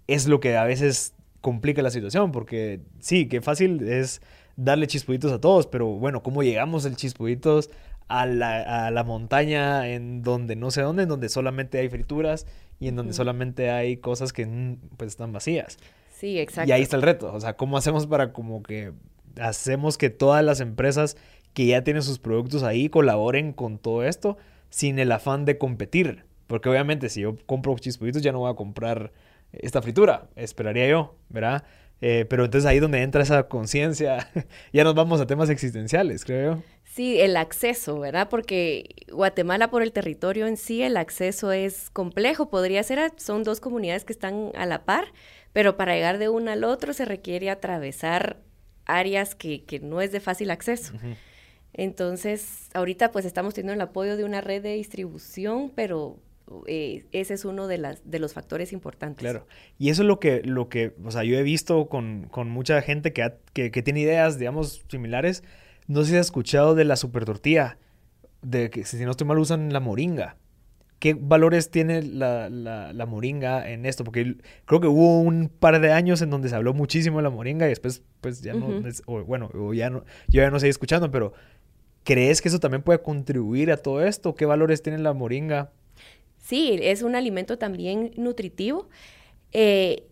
es lo que a veces complica la situación, porque sí, qué fácil es darle chispuditos a todos, pero bueno, ¿cómo llegamos el chispuditos a la, a la montaña en donde no sé dónde, en donde solamente hay frituras y en donde solamente hay cosas que mm, pues están vacías? Sí, exacto. Y ahí está el reto, o sea, ¿cómo hacemos para como que hacemos que todas las empresas que ya tienen sus productos ahí colaboren con todo esto sin el afán de competir? Porque obviamente si yo compro chispuditos ya no voy a comprar esta fritura, esperaría yo, ¿verdad? Eh, pero entonces ahí donde entra esa conciencia, ya nos vamos a temas existenciales, creo yo. Sí, el acceso, ¿verdad? Porque Guatemala por el territorio en sí, el acceso es complejo. Podría ser, son dos comunidades que están a la par, pero para llegar de uno al otro se requiere atravesar áreas que, que no es de fácil acceso. Entonces, ahorita pues estamos teniendo el apoyo de una red de distribución, pero eh, ese es uno de, las, de los factores importantes. Claro. Y eso es lo que, lo que o sea, yo he visto con, con mucha gente que, que, tiene ideas, digamos, similares. No sé si has escuchado de la super tortilla, de que si no estoy mal usan la moringa. ¿Qué valores tiene la, la, la, moringa en esto? Porque creo que hubo un par de años en donde se habló muchísimo de la moringa y después, pues ya no, o, bueno, o ya no, yo ya no seguí escuchando, pero ¿crees que eso también puede contribuir a todo esto? ¿Qué valores tiene la moringa Sí, es un alimento también nutritivo, eh,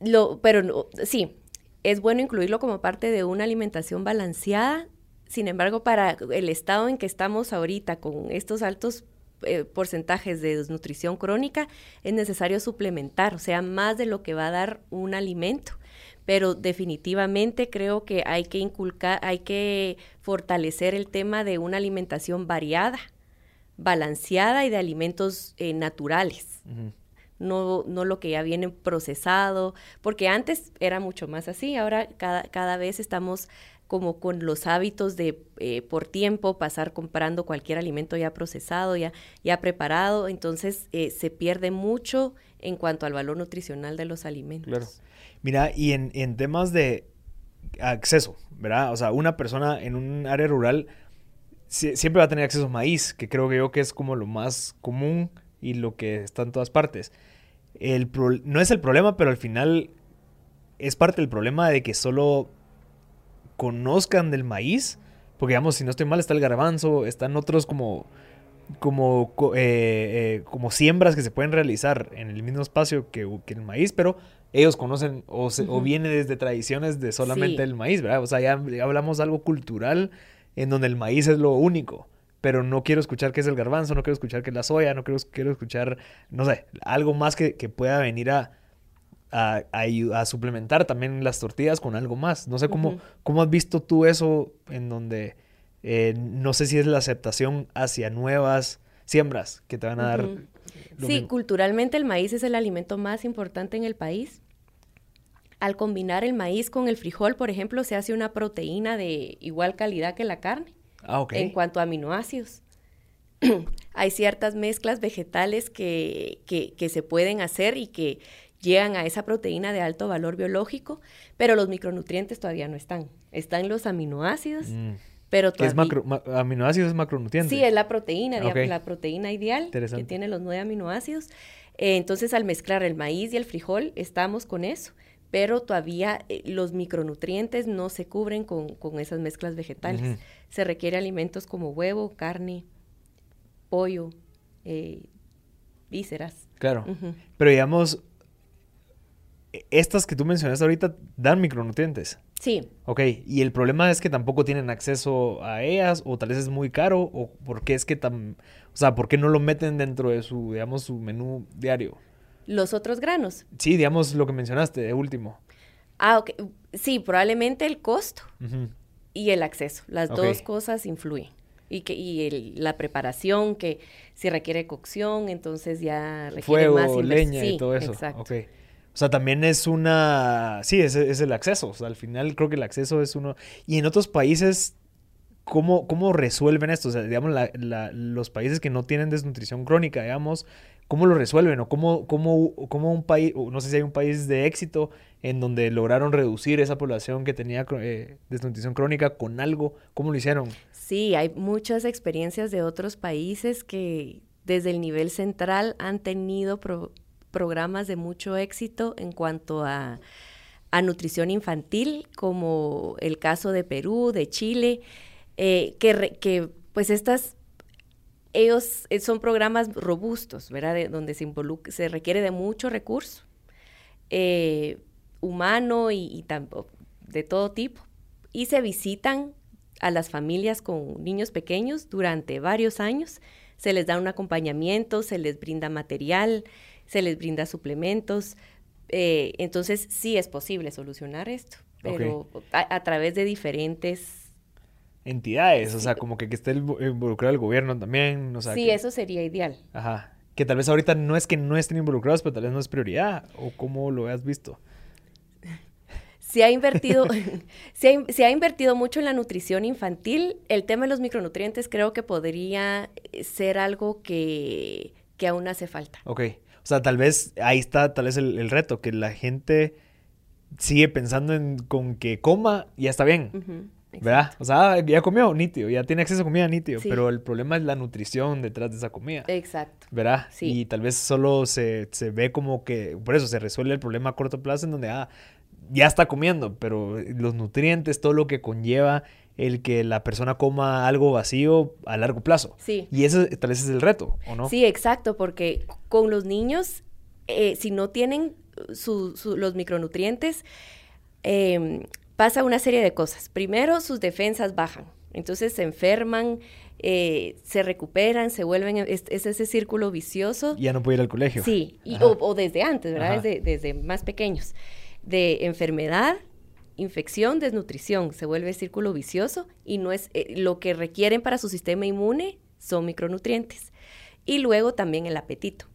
lo, pero sí, es bueno incluirlo como parte de una alimentación balanceada. Sin embargo, para el estado en que estamos ahorita, con estos altos eh, porcentajes de desnutrición crónica, es necesario suplementar, o sea, más de lo que va a dar un alimento. Pero definitivamente creo que hay que inculcar, hay que fortalecer el tema de una alimentación variada balanceada y de alimentos eh, naturales. No, no lo que ya viene procesado, porque antes era mucho más así, ahora cada, cada vez estamos como con los hábitos de eh, por tiempo pasar comprando cualquier alimento ya procesado, ya, ya preparado, entonces eh, se pierde mucho en cuanto al valor nutricional de los alimentos. Claro. Mira, y en, en temas de acceso, ¿verdad? O sea, una persona en un área rural siempre va a tener acceso a maíz, que creo que yo que es como lo más común y lo que está en todas partes. El no es el problema, pero al final es parte del problema de que solo conozcan del maíz, porque digamos, si no estoy mal, está el garbanzo, están otros como como, eh, eh, como siembras que se pueden realizar en el mismo espacio que, el maíz, pero ellos conocen o, o viene desde tradiciones de solamente el maíz, ¿verdad? O sea, ya, ya hablamos de algo cultural en donde el maíz es lo único. Pero no quiero escuchar que es el garbanzo, no quiero escuchar que es la soya, no quiero, quiero escuchar, no sé, algo más que, pueda venir a, a, a, suplementar también las tortillas con algo más. No sé cómo, cómo has visto tú eso en donde eh, no sé si es la aceptación hacia nuevas siembras que te van a dar. Sí, culturalmente el maíz es el alimento más importante en el país al combinar el maíz con el frijol, por ejemplo, se hace una proteína de igual calidad que la carne. Ah, en cuanto a aminoácidos. Hay ciertas mezclas vegetales que, que, se pueden hacer y que llegan a esa proteína de alto valor biológico, pero los micronutrientes todavía no están. Están los aminoácidos, mm. pero todavía... Es aminoácidos es macronutriente? Sí, es la proteína, la proteína ideal que tiene los nueve aminoácidos. Eh, entonces, al mezclar el maíz y el frijol, estamos con eso pero todavía eh, los micronutrientes no se cubren con, esas mezclas vegetales. Se requiere alimentos como huevo, carne, pollo, eh, vísceras. Claro. Pero digamos, estas que tú mencionaste ahorita dan micronutrientes. Sí. Ok, y el problema es que tampoco tienen acceso a ellas, o tal vez es muy caro, o por qué es que tan, o sea, ¿por qué no lo meten dentro de su, digamos, su menú diario? los otros granos. Sí, digamos lo que mencionaste, de último. Ah, ok. Sí, probablemente el costo y el acceso. Las dos cosas influyen. Y, que, y la preparación, que si requiere cocción, entonces ya requiere Fuego, más leña y todo eso. Exacto. O sea, también es una... Sí, es, el acceso. O sea, al final creo que el acceso es uno... Y en otros países ¿Cómo, ¿Cómo resuelven esto? O sea, digamos, los países que no tienen desnutrición crónica, digamos, ¿cómo lo resuelven? ¿O cómo, cómo, cómo un país, no sé si hay un país de éxito en donde lograron reducir esa población que tenía eh, desnutrición crónica con algo? ¿Cómo lo hicieron? Sí, hay muchas experiencias de otros países que desde el nivel central han tenido programas de mucho éxito en cuanto a, a nutrición infantil, como el caso de Perú, de Chile. Eh, que, que, pues estas, ellos eh, son programas robustos, ¿verdad? De, donde se, se requiere de mucho recurso eh, humano y, y de todo tipo. Y se visitan a las familias con niños pequeños durante varios años. Se les da un acompañamiento, se les brinda material, se les brinda suplementos. Eh, entonces sí es posible solucionar esto, pero okay. a, a, través de diferentes entidades, o sea, como que, que esté involucrado el gobierno también. O sea, sí, que, eso sería ideal. Ajá. Que tal vez ahorita no es que no estén involucrados, pero tal vez no es prioridad, o cómo lo has visto. Se ha invertido, se, ha, se ha invertido mucho en la nutrición infantil. El tema de los micronutrientes creo que podría ser algo que, que aún hace falta. Ok. O sea, tal vez ahí está tal vez el, el reto, que la gente sigue pensando en con que coma y ya está bien. Uh -huh. ¿Verdad? O sea, ya comió, nítido, ya tiene acceso a comida, nítido, sí. pero el problema es la nutrición detrás de esa comida. Exacto. ¿Verdad? Sí. Y tal vez solo se, se, ve como que, por eso se resuelve el problema a corto plazo en donde, ah, ya está comiendo, pero los nutrientes, todo lo que conlleva el que la persona coma algo vacío a largo plazo. Sí. Y eso tal vez es el reto, ¿o no? Sí, exacto, porque con los niños, eh, si no tienen su, su, los micronutrientes, eh, pasa una serie de cosas. Primero, sus defensas bajan, entonces se enferman, eh, se recuperan, se vuelven, es, es, ese círculo vicioso. Ya no puede ir al colegio. Sí, y, o, o, desde antes, ¿verdad? Desde, desde, más pequeños. De enfermedad, infección, desnutrición, se vuelve círculo vicioso y no es eh, lo que requieren para su sistema inmune son micronutrientes. Y luego también el apetito.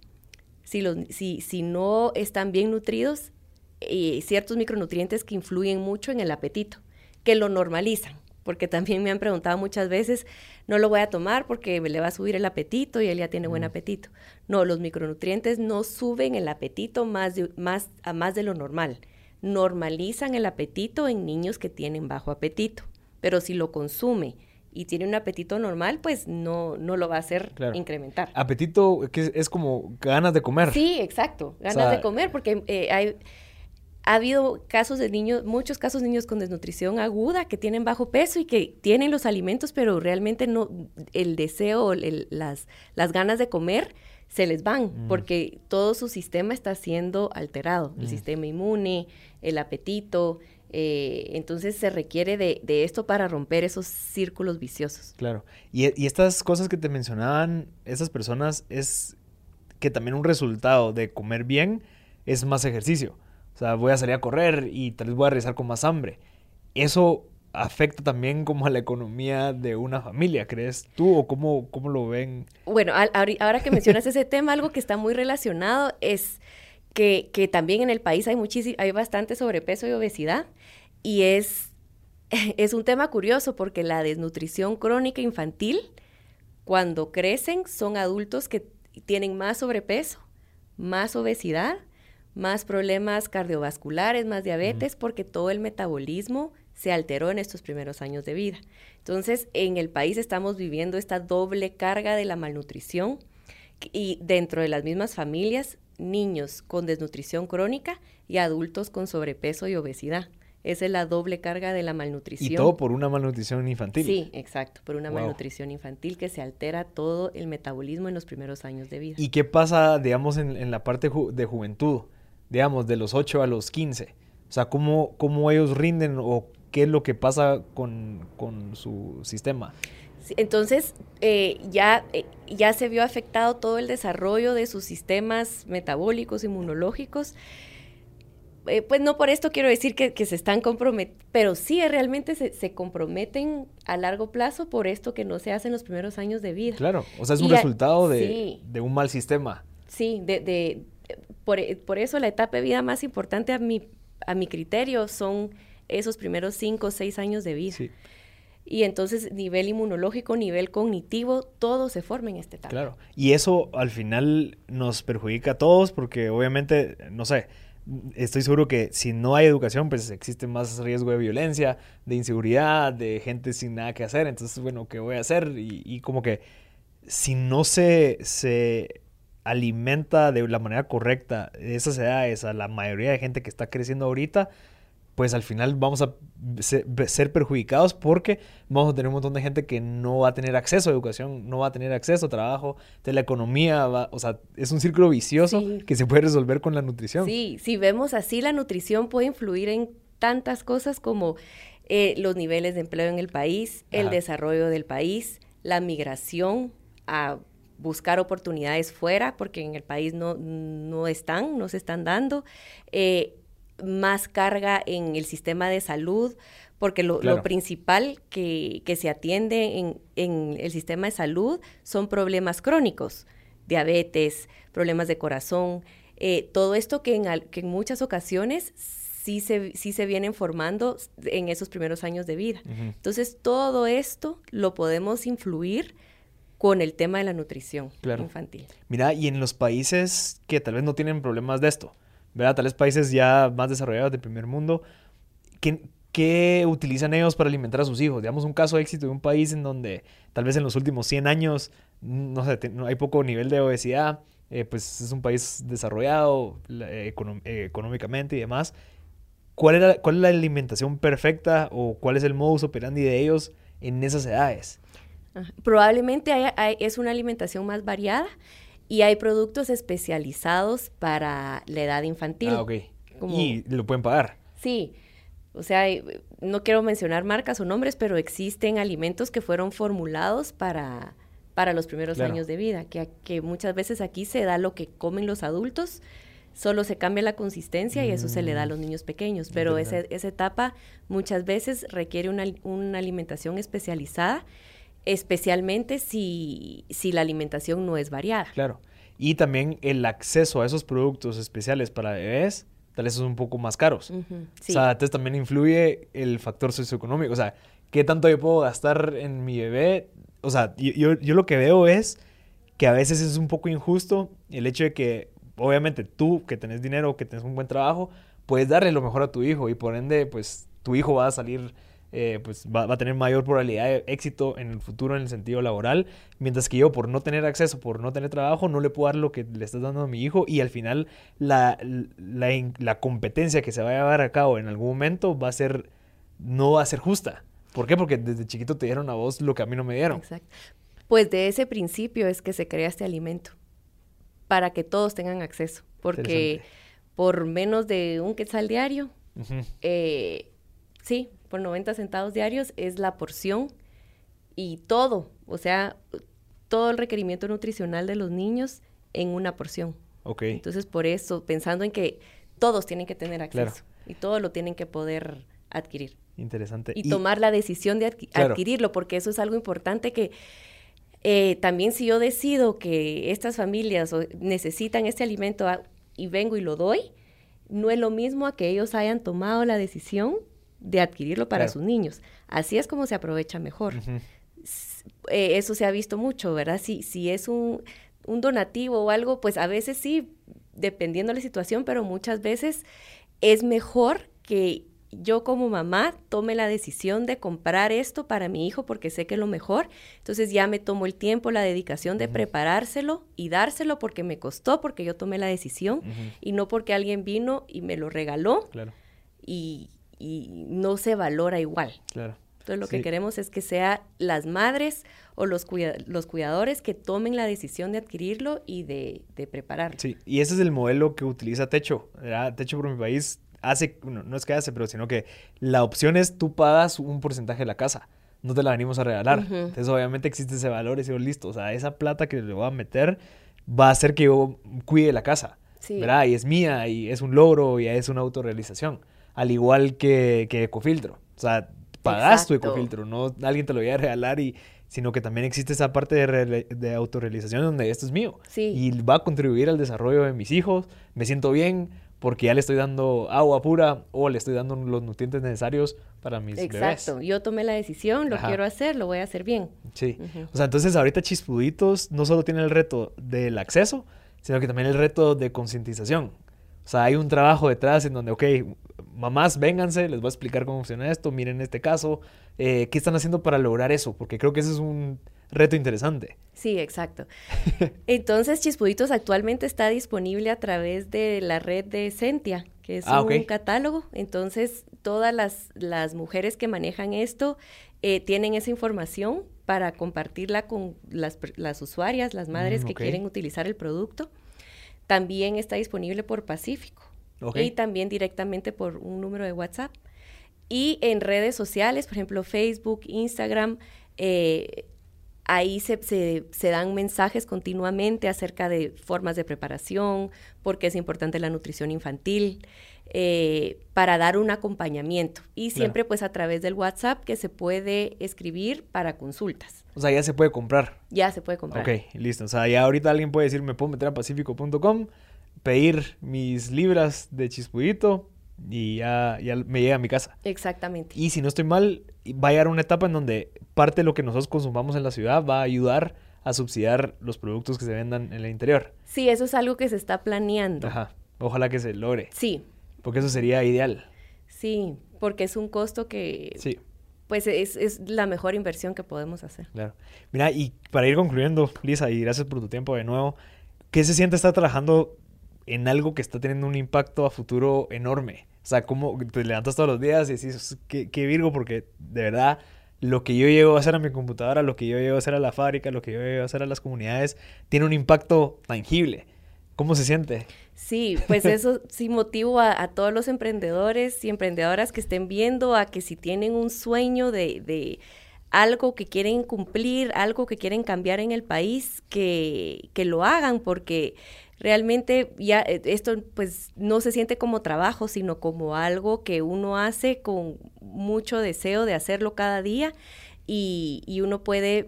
Si, los, si, si no están bien nutridos, y ciertos micronutrientes que influyen mucho en el apetito, que lo normalizan, porque también me han preguntado muchas veces, no lo voy a tomar porque me le va a subir el apetito y él ya tiene buen apetito. No, los micronutrientes no suben el apetito más, de, más a más de lo normal. Normalizan el apetito en niños que tienen bajo apetito, pero si lo consume y tiene un apetito normal, pues no, no lo va a hacer claro. incrementar. Apetito que es, es, como ganas de comer. Sí, exacto, ganas o sea, de comer, porque eh, hay ha habido casos de niños, muchos casos de niños con desnutrición aguda que tienen bajo peso y que tienen los alimentos, pero realmente no, el deseo, el, las, las ganas de comer se les van, mm. porque todo su sistema está siendo alterado, mm. el sistema inmune, el apetito, eh, entonces se requiere de, de, esto para romper esos círculos viciosos. Claro, y, y estas cosas que te mencionaban, esas personas, es que también un resultado de comer bien es más ejercicio. O sea, voy a salir a correr y tal vez voy a regresar con más hambre. Eso afecta también como a la economía de una familia, ¿crees tú? ¿O cómo, cómo lo ven? Bueno, ahora que mencionas ese tema, algo que está muy relacionado es que, que también en el país hay, hay bastante sobrepeso y obesidad. Y es, es un tema curioso porque la desnutrición crónica infantil, cuando crecen, son adultos que tienen más sobrepeso, más obesidad más problemas cardiovasculares, más diabetes, porque todo el metabolismo se alteró en estos primeros años de vida. Entonces, en el país estamos viviendo esta doble carga de la malnutrición y dentro de las mismas familias, niños con desnutrición crónica y adultos con sobrepeso y obesidad. Esa es la doble carga de la malnutrición. Y todo por una malnutrición infantil. Sí, exacto, por una wow. malnutrición infantil que se altera todo el metabolismo en los primeros años de vida. ¿Y qué pasa, digamos, en, en la parte ju de juventud? digamos, de los 8 a los 15? O sea, ¿cómo, cómo ellos rinden o qué es lo que pasa con, con su sistema? Entonces, eh, ya, eh, ya se vio afectado todo el desarrollo de sus sistemas metabólicos, inmunológicos. Eh, pues no por esto quiero decir que, que se están comprometiendo, pero sí realmente se, se, comprometen a largo plazo por esto que no se hace en los primeros años de vida. Claro, o sea, es un y resultado a, de, sí. de, un mal sistema. Sí, de, de por, por, eso la etapa de vida más importante a mi, a mi criterio son esos primeros cinco o seis años de vida. Sí. Y entonces nivel inmunológico, nivel cognitivo, todo se forma en este etapa. Claro. Y eso al final nos perjudica a todos porque obviamente, no sé, estoy seguro que si no hay educación, pues existe más riesgo de violencia, de inseguridad, de gente sin nada que hacer. Entonces, bueno, ¿qué voy a hacer? Y, como que si no se, se alimenta de la manera correcta esas edades a la mayoría de gente que está creciendo ahorita, pues al final vamos a ser perjudicados porque vamos a tener un montón de gente que no va a tener acceso a educación, no va a tener acceso a trabajo, de la economía, va, o sea, es un círculo vicioso que se puede resolver con la nutrición. Sí, si vemos así, la nutrición puede influir en tantas cosas como eh, los niveles de empleo en el país, el desarrollo del país, la migración a buscar oportunidades fuera, porque en el país no, no están, no se están dando. Eh, más carga en el sistema de salud, porque lo, principal que, se atiende en, el sistema de salud son problemas crónicos, diabetes, problemas de corazón, eh, todo esto que en, que en muchas ocasiones sí se, sí se vienen formando en esos primeros años de vida. Entonces, todo esto lo podemos influir con el tema de la nutrición infantil. Mira, y en los países que tal vez no tienen problemas de esto, ¿verdad? Tales países ya más desarrollados del primer mundo, ¿qué, ¿qué, utilizan ellos para alimentar a sus hijos? Digamos, un caso de éxito de un país en donde tal vez en los últimos 100 años, no sé, hay poco nivel de obesidad, eh, pues es un país desarrollado eh, económicamente y demás. ¿Cuál, era, ¿Cuál es la alimentación perfecta o cuál es el modus operandi de ellos en esas edades? Probablemente es una alimentación más variada y hay productos especializados para la edad infantil. Ah, ok. y lo pueden pagar. Sí. O sea, eh, no quiero mencionar marcas o nombres, pero existen alimentos que fueron formulados para, para los primeros años de vida, que, que muchas veces aquí se da lo que comen los adultos, solo se cambia la consistencia y eso se le da a los mm. niños pequeños, pero esa etapa muchas veces requiere una, una alimentación especializada especialmente si, si la alimentación no es variada. Claro. Y también el acceso a esos productos especiales para bebés, tal vez son un poco más caros. O sea, entonces también influye el factor socioeconómico. O sea, ¿qué tanto yo puedo gastar en mi bebé? O sea, yo, yo lo que veo es que a veces es un poco injusto el hecho de que, obviamente, tú que tenés dinero, que tenés un buen trabajo, puedes darle lo mejor a tu hijo y por ende, pues tu hijo va a salir eh, pues va, a tener mayor probabilidad de éxito en el futuro en el sentido laboral, mientras que yo por no tener acceso, por no tener trabajo, no le puedo dar lo que le estás dando a mi hijo y al final la, la, competencia que se va a llevar a cabo en algún momento va a ser, no va a ser justa. ¿Por qué? Porque desde chiquito te dieron a vos lo que a mí no me dieron. Exacto. Pues de ese principio es que se crea este alimento, para que todos tengan acceso, porque por menos de un quetzal diario, eh, sí, por 90 centavos diarios es la porción y todo, o sea, todo el requerimiento nutricional de los niños en una porción. Ok. Entonces, por eso, pensando en que todos tienen que tener acceso y todos lo tienen que poder adquirir. Interesante. Y, tomar la decisión de adquirirlo, porque eso es algo importante que eh, también si yo decido que estas familias necesitan este alimento ah, y vengo y lo doy, no es lo mismo a que ellos hayan tomado la decisión de adquirirlo para sus niños. Así es como se aprovecha mejor. Eh, eso se ha visto mucho, ¿verdad? Si, si es un, un, donativo o algo, pues a veces sí, dependiendo de la situación, pero muchas veces es mejor que yo como mamá tome la decisión de comprar esto para mi hijo porque sé que es lo mejor. Entonces ya me tomo el tiempo, la dedicación de preparárselo y dárselo porque me costó, porque yo tomé la decisión y no porque alguien vino y me lo regaló. Claro. Y, y no se valora igual. Claro. Entonces lo que queremos es que sea las madres o los, los cuidadores que tomen la decisión de adquirirlo y de, de, prepararlo. Sí, y ese es el modelo que utiliza Techo. Techo por mi país hace, no es que hace, pero sino que la opción es tú pagas un porcentaje de la casa. No te la venimos a regalar. Entonces obviamente existe ese valor y ese listo. O sea, esa plata que le voy a meter va a hacer que yo cuide la casa. Sí. ¿Verdad? Y es mía y es un logro y es una autorrealización al igual que, que Ecofiltro. O sea, pagas tu Ecofiltro, no alguien te lo voy a regalar y, sino que también existe esa parte de, de autorrealización donde esto es mío. Sí. Y va a contribuir al desarrollo de mis hijos, me siento bien porque ya le estoy dando agua pura o le estoy dando los nutrientes necesarios para mis Exacto. Yo tomé la decisión, lo quiero hacer, lo voy a hacer bien. Sí. O sea, entonces ahorita Chispuditos no solo tiene el reto del acceso, sino que también el reto de concientización. O sea, hay un trabajo detrás en donde, ok, mamás, vénganse, les voy a explicar cómo funciona esto, miren este caso, eh, qué están haciendo para lograr eso, porque creo que ese es un reto interesante. Sí, exacto. Entonces, Chispuditos actualmente está disponible a través de la red de Sentia, que es ah, un catálogo. Entonces, todas las, las, mujeres que manejan esto eh, tienen esa información para compartirla con las, las usuarias, las madres mm, que quieren utilizar el producto. También está disponible por Pacífico y también directamente por un número de WhatsApp. Y en redes sociales, por ejemplo, Facebook, Instagram, eh, ahí se, se, dan mensajes continuamente acerca de formas de preparación, porque es importante la nutrición infantil, eh, para dar un acompañamiento. Y siempre pues a través del WhatsApp que se puede escribir para consultas. O sea, ya se puede comprar. Ya se puede comprar. Ok, listo. O sea, ya ahorita alguien puede decir, me puedo meter a pacífico.com pedir mis libras de chispudito y ya, ya me llega a mi casa. Exactamente. Y si no estoy mal, va a llegar una etapa en donde parte de lo que nosotros consumamos en la ciudad va a ayudar a subsidiar los productos que se vendan en el interior. Sí, eso es algo que se está planeando. Ajá. Ojalá que se logre. Sí. Porque eso sería ideal. Sí, porque es un costo que... Sí. Pues es, es la mejor inversión que podemos hacer. Claro. Mira, y para ir concluyendo, Lisa, y gracias por tu tiempo de nuevo, ¿qué se siente estar trabajando en algo que está teniendo un impacto a futuro enorme. O sea, como te levantas todos los días y dices, qué, qué Virgo, porque de verdad lo que yo llevo a hacer a mi computadora, lo que yo llevo a hacer a la fábrica, lo que yo llevo a hacer a las comunidades, tiene un impacto tangible. ¿Cómo se siente? Sí, pues eso sí motivo a, todos los emprendedores y emprendedoras que estén viendo a que si tienen un sueño de, de algo que quieren cumplir, algo que quieren cambiar en el país, que, que lo hagan, porque realmente ya eh, esto pues no se siente como trabajo, sino como algo que uno hace con mucho deseo de hacerlo cada día y, uno puede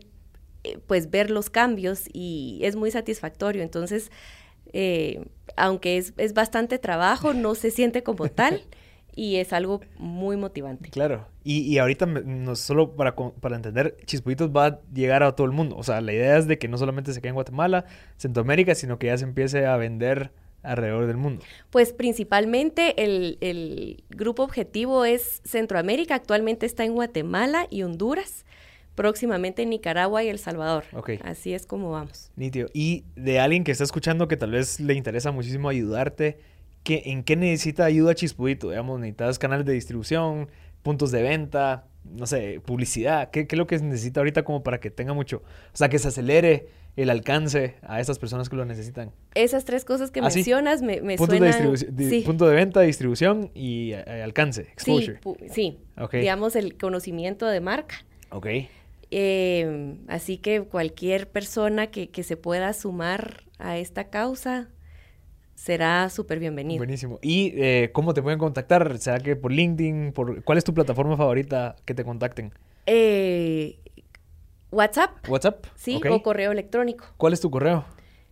eh, pues ver los cambios y es muy satisfactorio. Entonces, eh, aunque es, es bastante trabajo, no se siente como tal. y es algo muy motivante. Claro, y, y ahorita no solo para, para entender, Chispuitos va a llegar a todo el mundo, o sea, la idea es de que no solamente se quede en Guatemala, Centroamérica, sino que ya se empiece a vender alrededor del mundo? Pues principalmente el, el, grupo objetivo es Centroamérica, actualmente está en Guatemala y Honduras, próximamente en Nicaragua y El Salvador. Okay. Así es como vamos. Nítido. Y de alguien que está escuchando que tal vez le interesa muchísimo ayudarte, ¿en qué necesita ayuda Chispudito? Digamos, necesitas canales de distribución, puntos de venta, no sé, publicidad. ¿Qué, es lo que necesita ahorita como para que tenga mucho, o sea, que se acelere el alcance a estas personas que lo necesitan? Esas tres cosas que ¿Ah, mencionas me, me Puntos De Punto de venta, distribución y eh, alcance, exposure. Sí, digamos el conocimiento de marca. Ok. Em, así que cualquier persona que, que se pueda sumar a esta causa será súper bienvenido. Buenísimo. ¿Y eh, cómo te pueden contactar? ¿Será que por LinkedIn? Por, ¿Cuál es tu plataforma favorita que te contacten? Eh, WhatsApp. WhatsApp. Sí, o correo electrónico. ¿Cuál es tu correo?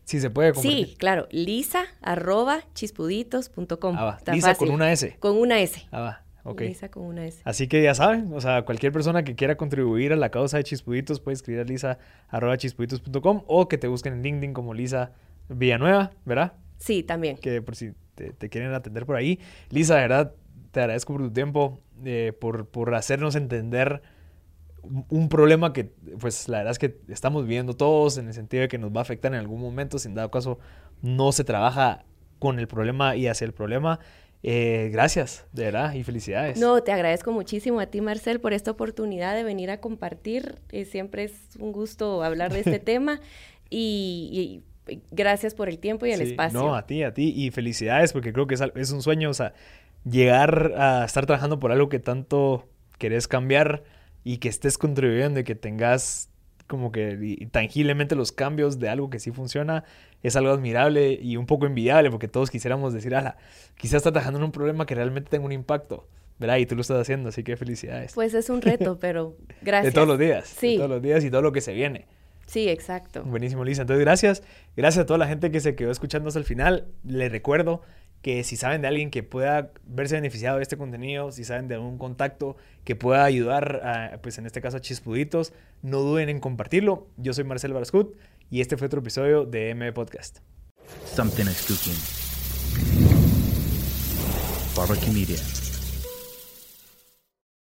Si se puede compartir. Sí, claro. Lisa arroba chispuditos.com. Ah, Lisa con una S. Con una S. Ah, va. Ok. Lisa con una S. Así que ya saben, o sea, cualquier persona que quiera contribuir a la causa de Chispuditos puede escribir a lisa arroba chispuditos.com o que te busquen en LinkedIn como Lisa Villanueva, ¿verdad? Sí, también. Que por si te, quieren atender por ahí. Lisa, de verdad, te agradezco por tu tiempo, eh, por, por hacernos entender un problema que, pues, la verdad es que estamos viendo todos en el sentido de que nos va a afectar en algún momento. Si en dado caso no se trabaja con el problema y hacia el problema. Eh, gracias, de verdad, y felicidades. No, te agradezco muchísimo a ti, Marcel, por esta oportunidad de venir a compartir. Eh, siempre es un gusto hablar de este tema y gracias por el tiempo y el espacio. No, a ti, a ti. Y felicidades, porque creo que es, un sueño, o sea, llegar a estar trabajando por algo que tanto querés cambiar y que estés contribuyendo y que tengas como que tangiblemente los cambios de algo que sí funciona, es algo admirable y un poco envidiable, porque todos quisiéramos decir, ala, quizás está trabajando en un problema que realmente tenga un impacto. ¿verdad? Y tú lo estás haciendo, así que felicidades. Pues es un reto, pero gracias. De todos los días. Sí. De todos los días y todo lo que se viene. Sí, exacto. Buenísimo, Lisa. Entonces, gracias. Gracias a toda la gente que se quedó escuchando hasta el final. Les recuerdo que si saben de alguien que pueda verse beneficiado de este contenido, si saben de algún contacto que pueda ayudar, a, pues en este caso a Chispuditos, no duden en compartirlo. Yo soy Marcel Barascut y este fue otro episodio de M Podcast. Something is cooking. Barbecue Media.